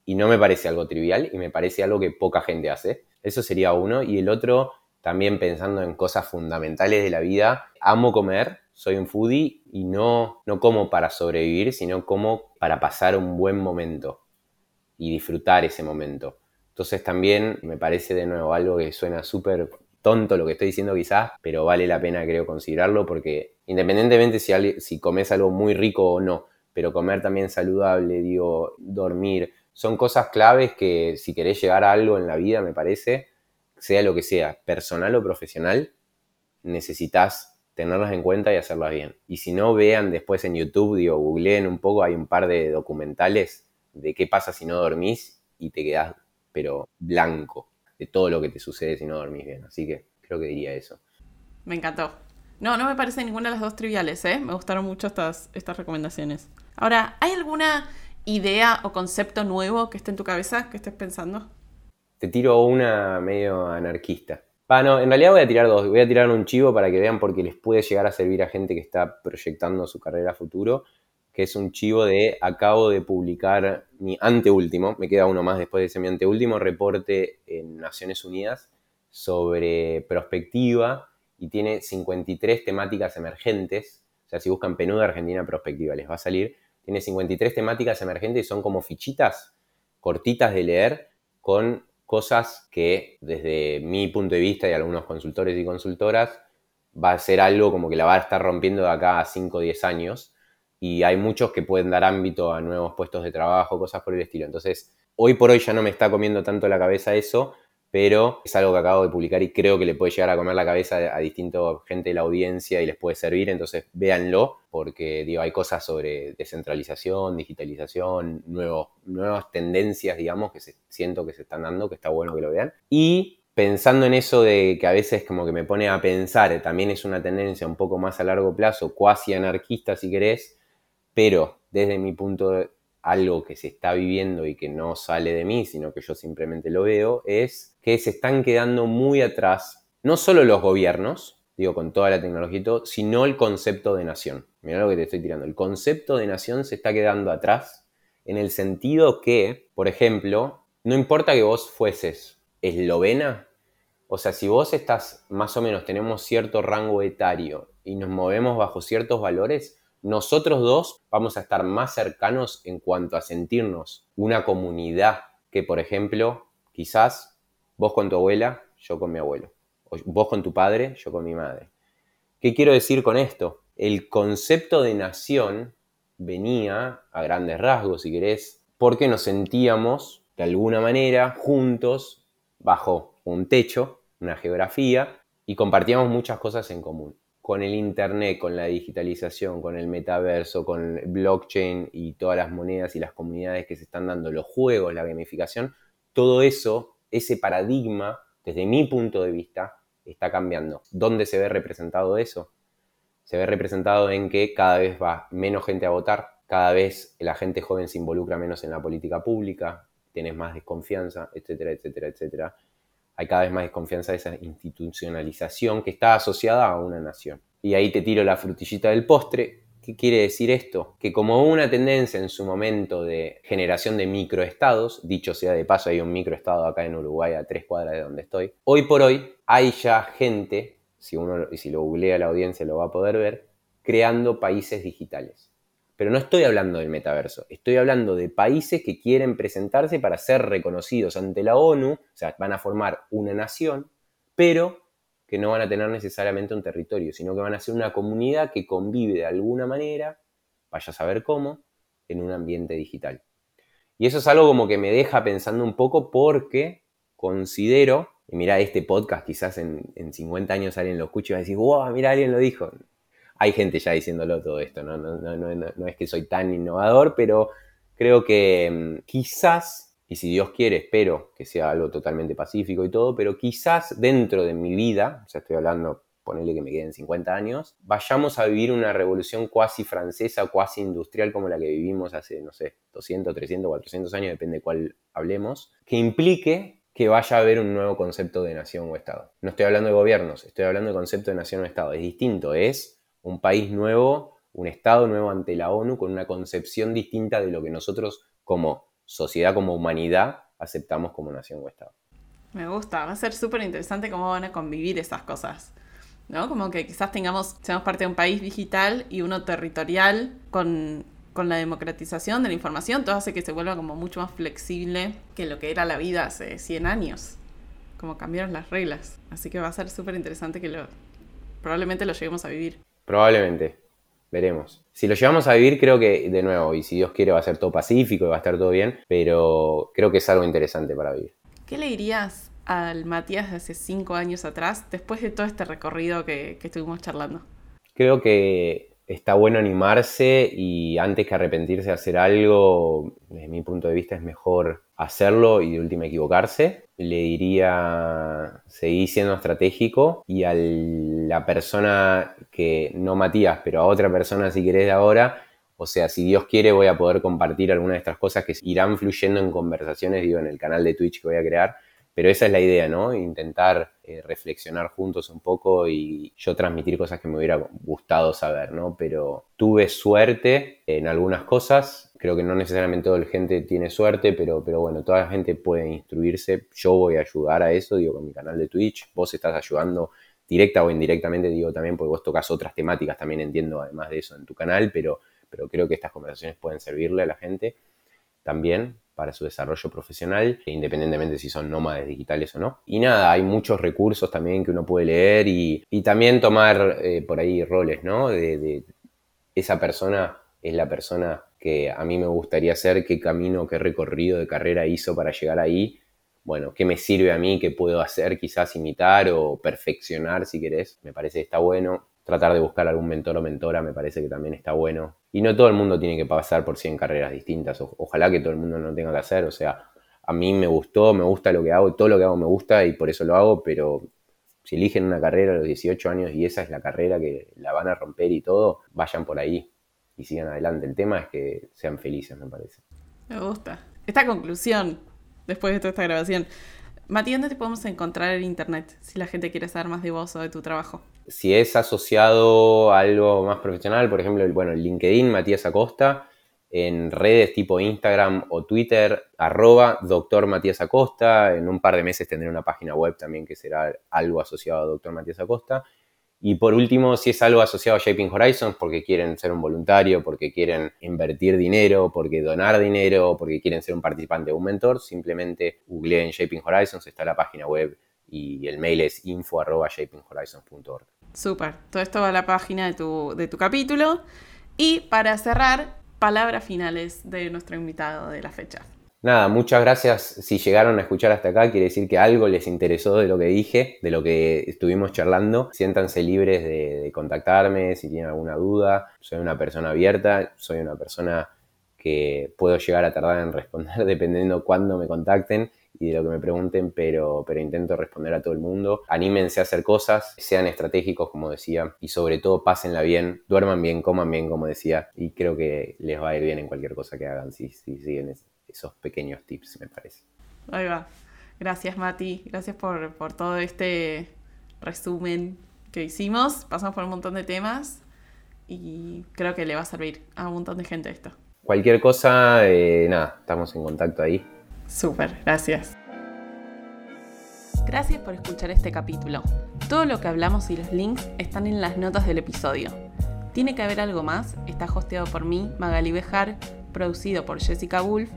Y no me parece algo trivial y me parece algo que poca gente hace. Eso sería uno. Y el otro, también pensando en cosas fundamentales de la vida, amo comer, soy un foodie y no, no como para sobrevivir, sino como para pasar un buen momento y disfrutar ese momento. Entonces también me parece de nuevo algo que suena súper tonto lo que estoy diciendo quizás, pero vale la pena creo considerarlo porque independientemente si, si comes algo muy rico o no, pero comer también saludable, digo, dormir, son cosas claves que si querés llegar a algo en la vida, me parece, sea lo que sea, personal o profesional, necesitas tenerlas en cuenta y hacerlas bien. Y si no, vean después en YouTube, digo, googleen un poco, hay un par de documentales de qué pasa si no dormís y te quedás, pero blanco de todo lo que te sucede si no dormís bien. Así que creo que diría eso. Me encantó. No, no me parece ninguna de las dos triviales, ¿eh? Me gustaron mucho estas, estas recomendaciones. Ahora, ¿hay alguna idea o concepto nuevo que esté en tu cabeza, que estés pensando? Te tiro una medio anarquista. Bueno, en realidad voy a tirar dos. Voy a tirar un chivo para que vean porque les puede llegar a servir a gente que está proyectando su carrera a futuro que es un chivo de acabo de publicar mi anteúltimo, me queda uno más después de ese mi anteúltimo reporte en Naciones Unidas sobre prospectiva y tiene 53 temáticas emergentes. O sea, si buscan Penuda Argentina Prospectiva les va a salir. Tiene 53 temáticas emergentes y son como fichitas cortitas de leer con cosas que desde mi punto de vista y algunos consultores y consultoras va a ser algo como que la va a estar rompiendo de acá a 5 o 10 años y hay muchos que pueden dar ámbito a nuevos puestos de trabajo, cosas por el estilo. Entonces, hoy por hoy ya no me está comiendo tanto la cabeza eso, pero es algo que acabo de publicar y creo que le puede llegar a comer la cabeza a, distinta gente de la audiencia y les puede servir, entonces véanlo, porque digo, hay cosas sobre descentralización, digitalización, nuevos, nuevas tendencias, digamos, que se, siento que se están dando, que está bueno que lo vean. Y pensando en eso de que a veces como que me pone a pensar, también es una tendencia un poco más a largo plazo, cuasi anarquista si querés, pero desde mi punto de algo que se está viviendo y que no sale de mí, sino que yo simplemente lo veo, es que se están quedando muy atrás, no solo los gobiernos, digo con toda la tecnología y todo, sino el concepto de nación. Mira lo que te estoy tirando. El concepto de nación se está quedando atrás en el sentido que, por ejemplo, no importa que vos fueses eslovena, o sea, si vos estás más o menos, tenemos cierto rango etario y nos movemos bajo ciertos valores, nosotros dos vamos a estar más cercanos en cuanto a sentirnos una comunidad que, por ejemplo, quizás vos con tu abuela, yo con mi abuelo. O vos con tu padre, yo con mi madre. ¿Qué quiero decir con esto? El concepto de nación venía a grandes rasgos, si querés, porque nos sentíamos de alguna manera juntos bajo un techo, una geografía, y compartíamos muchas cosas en común con el Internet, con la digitalización, con el metaverso, con blockchain y todas las monedas y las comunidades que se están dando, los juegos, la gamificación, todo eso, ese paradigma desde mi punto de vista, está cambiando. ¿Dónde se ve representado eso? Se ve representado en que cada vez va menos gente a votar, cada vez la gente joven se involucra menos en la política pública, tienes más desconfianza, etcétera, etcétera, etcétera. Hay cada vez más desconfianza de esa institucionalización que está asociada a una nación. Y ahí te tiro la frutillita del postre. ¿Qué quiere decir esto? Que como una tendencia en su momento de generación de microestados, dicho sea de paso, hay un microestado acá en Uruguay a tres cuadras de donde estoy, hoy por hoy hay ya gente, si uno si lo googlea la audiencia lo va a poder ver, creando países digitales. Pero no estoy hablando del metaverso, estoy hablando de países que quieren presentarse para ser reconocidos ante la ONU, o sea, van a formar una nación, pero que no van a tener necesariamente un territorio, sino que van a ser una comunidad que convive de alguna manera, vaya a saber cómo, en un ambiente digital. Y eso es algo como que me deja pensando un poco porque considero, y mira, este podcast quizás en, 50 años alguien lo escuche y va a decir, wow, mira, alguien lo dijo hay gente ya diciéndolo todo esto, ¿no? Es que soy tan innovador, pero creo que mm, quizás, y si Dios quiere, espero que sea algo totalmente pacífico y todo, pero quizás dentro de mi vida, o sea, estoy hablando, ponerle que me queden 50 años, vayamos a vivir una revolución cuasi francesa, cuasi industrial como la que vivimos hace, no sé, 200, 300, 400 años, depende de cuál hablemos, que implique que vaya a haber un nuevo concepto de nación o Estado. No estoy hablando de gobiernos, estoy hablando de concepto de nación o Estado. Es distinto, es un país nuevo, un Estado nuevo ante la ONU con una concepción distinta de lo que nosotros como sociedad, como humanidad, aceptamos como nación o Estado. Me gusta, va a ser súper interesante cómo van a convivir esas cosas. ¿No? Como que quizás tengamos, seamos parte de un país digital y uno territorial con, con la democratización de la información, todo hace que se vuelva como mucho más flexible que lo que era la vida hace 100 años. Como cambiaron las reglas. Así que va a ser súper interesante que lo, probablemente lo lleguemos a vivir. Probablemente. Veremos. Si lo llevamos a vivir, creo que, de nuevo, y si Dios quiere, va a ser todo pacífico y va a estar todo bien, pero creo que es algo interesante para vivir. ¿Qué le dirías al Matías de hace cinco años atrás, después de todo este recorrido que, que estuvimos charlando? Creo que está bueno animarse y antes que arrepentirse de hacer algo, desde mi punto de vista, es mejor hacerlo y de última equivocarse. Le diría seguir siendo estratégico y a la persona que, no Matías, pero a otra persona si querés de ahora, o sea, si Dios quiere voy a poder compartir algunas de estas cosas que irán fluyendo en conversaciones, digo, en el canal de Twitch que voy a crear. Pero esa es la idea, ¿no? Intentar eh, reflexionar juntos un poco y yo transmitir cosas que me hubiera gustado saber, ¿no? Pero tuve suerte en algunas cosas, Creo que no necesariamente toda la gente tiene suerte, pero, pero bueno, toda la gente puede instruirse. Yo voy a ayudar a eso, digo, con mi canal de Twitch. Vos estás ayudando directa o indirectamente, digo también, porque vos tocas otras temáticas, también entiendo además de eso en tu canal, pero, pero creo que estas conversaciones pueden servirle a la gente también para su desarrollo profesional, independientemente si son nómades digitales o no. Y nada, hay muchos recursos también que uno puede leer y, también tomar eh, por ahí roles, ¿no? de esa persona es la persona que a mí me gustaría ser, qué camino, qué recorrido de carrera hizo para llegar ahí, bueno, qué me sirve a mí, qué puedo hacer, quizás imitar o perfeccionar si querés, me parece que está bueno. Tratar de buscar algún mentor o mentora me parece que también está bueno. Y no todo el mundo tiene que pasar por 100 carreras distintas, ojalá que todo el mundo no tenga que hacer, o sea, a mí me gustó, me gusta lo que hago, todo lo que hago me gusta y por eso lo hago, pero si eligen una carrera a los 18 años y esa es la carrera que la van a romper y todo, vayan por ahí y sigan adelante. El tema es que sean felices, me parece. Me gusta. Esta conclusión, después de toda esta grabación. Mati, ¿dónde te podemos encontrar en internet si la gente quiere saber más de vos o de tu trabajo? Si es asociado a algo más profesional, por ejemplo, bueno, LinkedIn, Matías Acosta, en redes tipo Instagram o Twitter, arroba doctor Matías Acosta. En un par de meses tendré una página web también que será algo asociado a doctor Matías Acosta. Y por último, si es algo asociado a Shaping Horizons, porque quieren ser un voluntario, porque quieren invertir dinero, porque donar dinero, porque quieren ser un participante o un mentor, simplemente googleen Shaping Horizons, está la página web y el mail es info.shapinghorizons.org. Súper, todo esto va a la página de tu, de tu capítulo. Y para cerrar, palabras finales de nuestro invitado de la fecha. Nada, muchas gracias. Si llegaron a escuchar hasta acá, quiere decir que algo les interesó de lo que dije, de lo que estuvimos charlando. Siéntanse libres de, contactarme si tienen alguna duda. Soy una persona abierta, soy una persona que puedo llegar a tardar en responder dependiendo cuándo me contacten y de lo que me pregunten, pero, pero intento responder a todo el mundo. Anímense a hacer cosas, sean estratégicos, como decía, y sobre todo pásenla bien, duerman bien, coman bien, como decía, y creo que les va a ir bien en cualquier cosa que hagan si, si siguen esos pequeños tips, me parece. Ahí va. Gracias, Mati. Gracias por, por todo este resumen que hicimos. Pasamos por un montón de temas y creo que le va a servir a un montón de gente esto. Cualquier cosa, eh, nada, estamos en contacto ahí. Súper, gracias. Gracias por escuchar este capítulo. Todo lo que hablamos y los links están en las notas del episodio. Tiene que haber algo más, está hosteado por mí, Magali Bejar, producido por Jessica Wolf,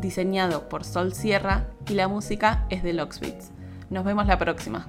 diseñado por Sol Sierra y la música es de Locksbeats. Nos vemos la próxima.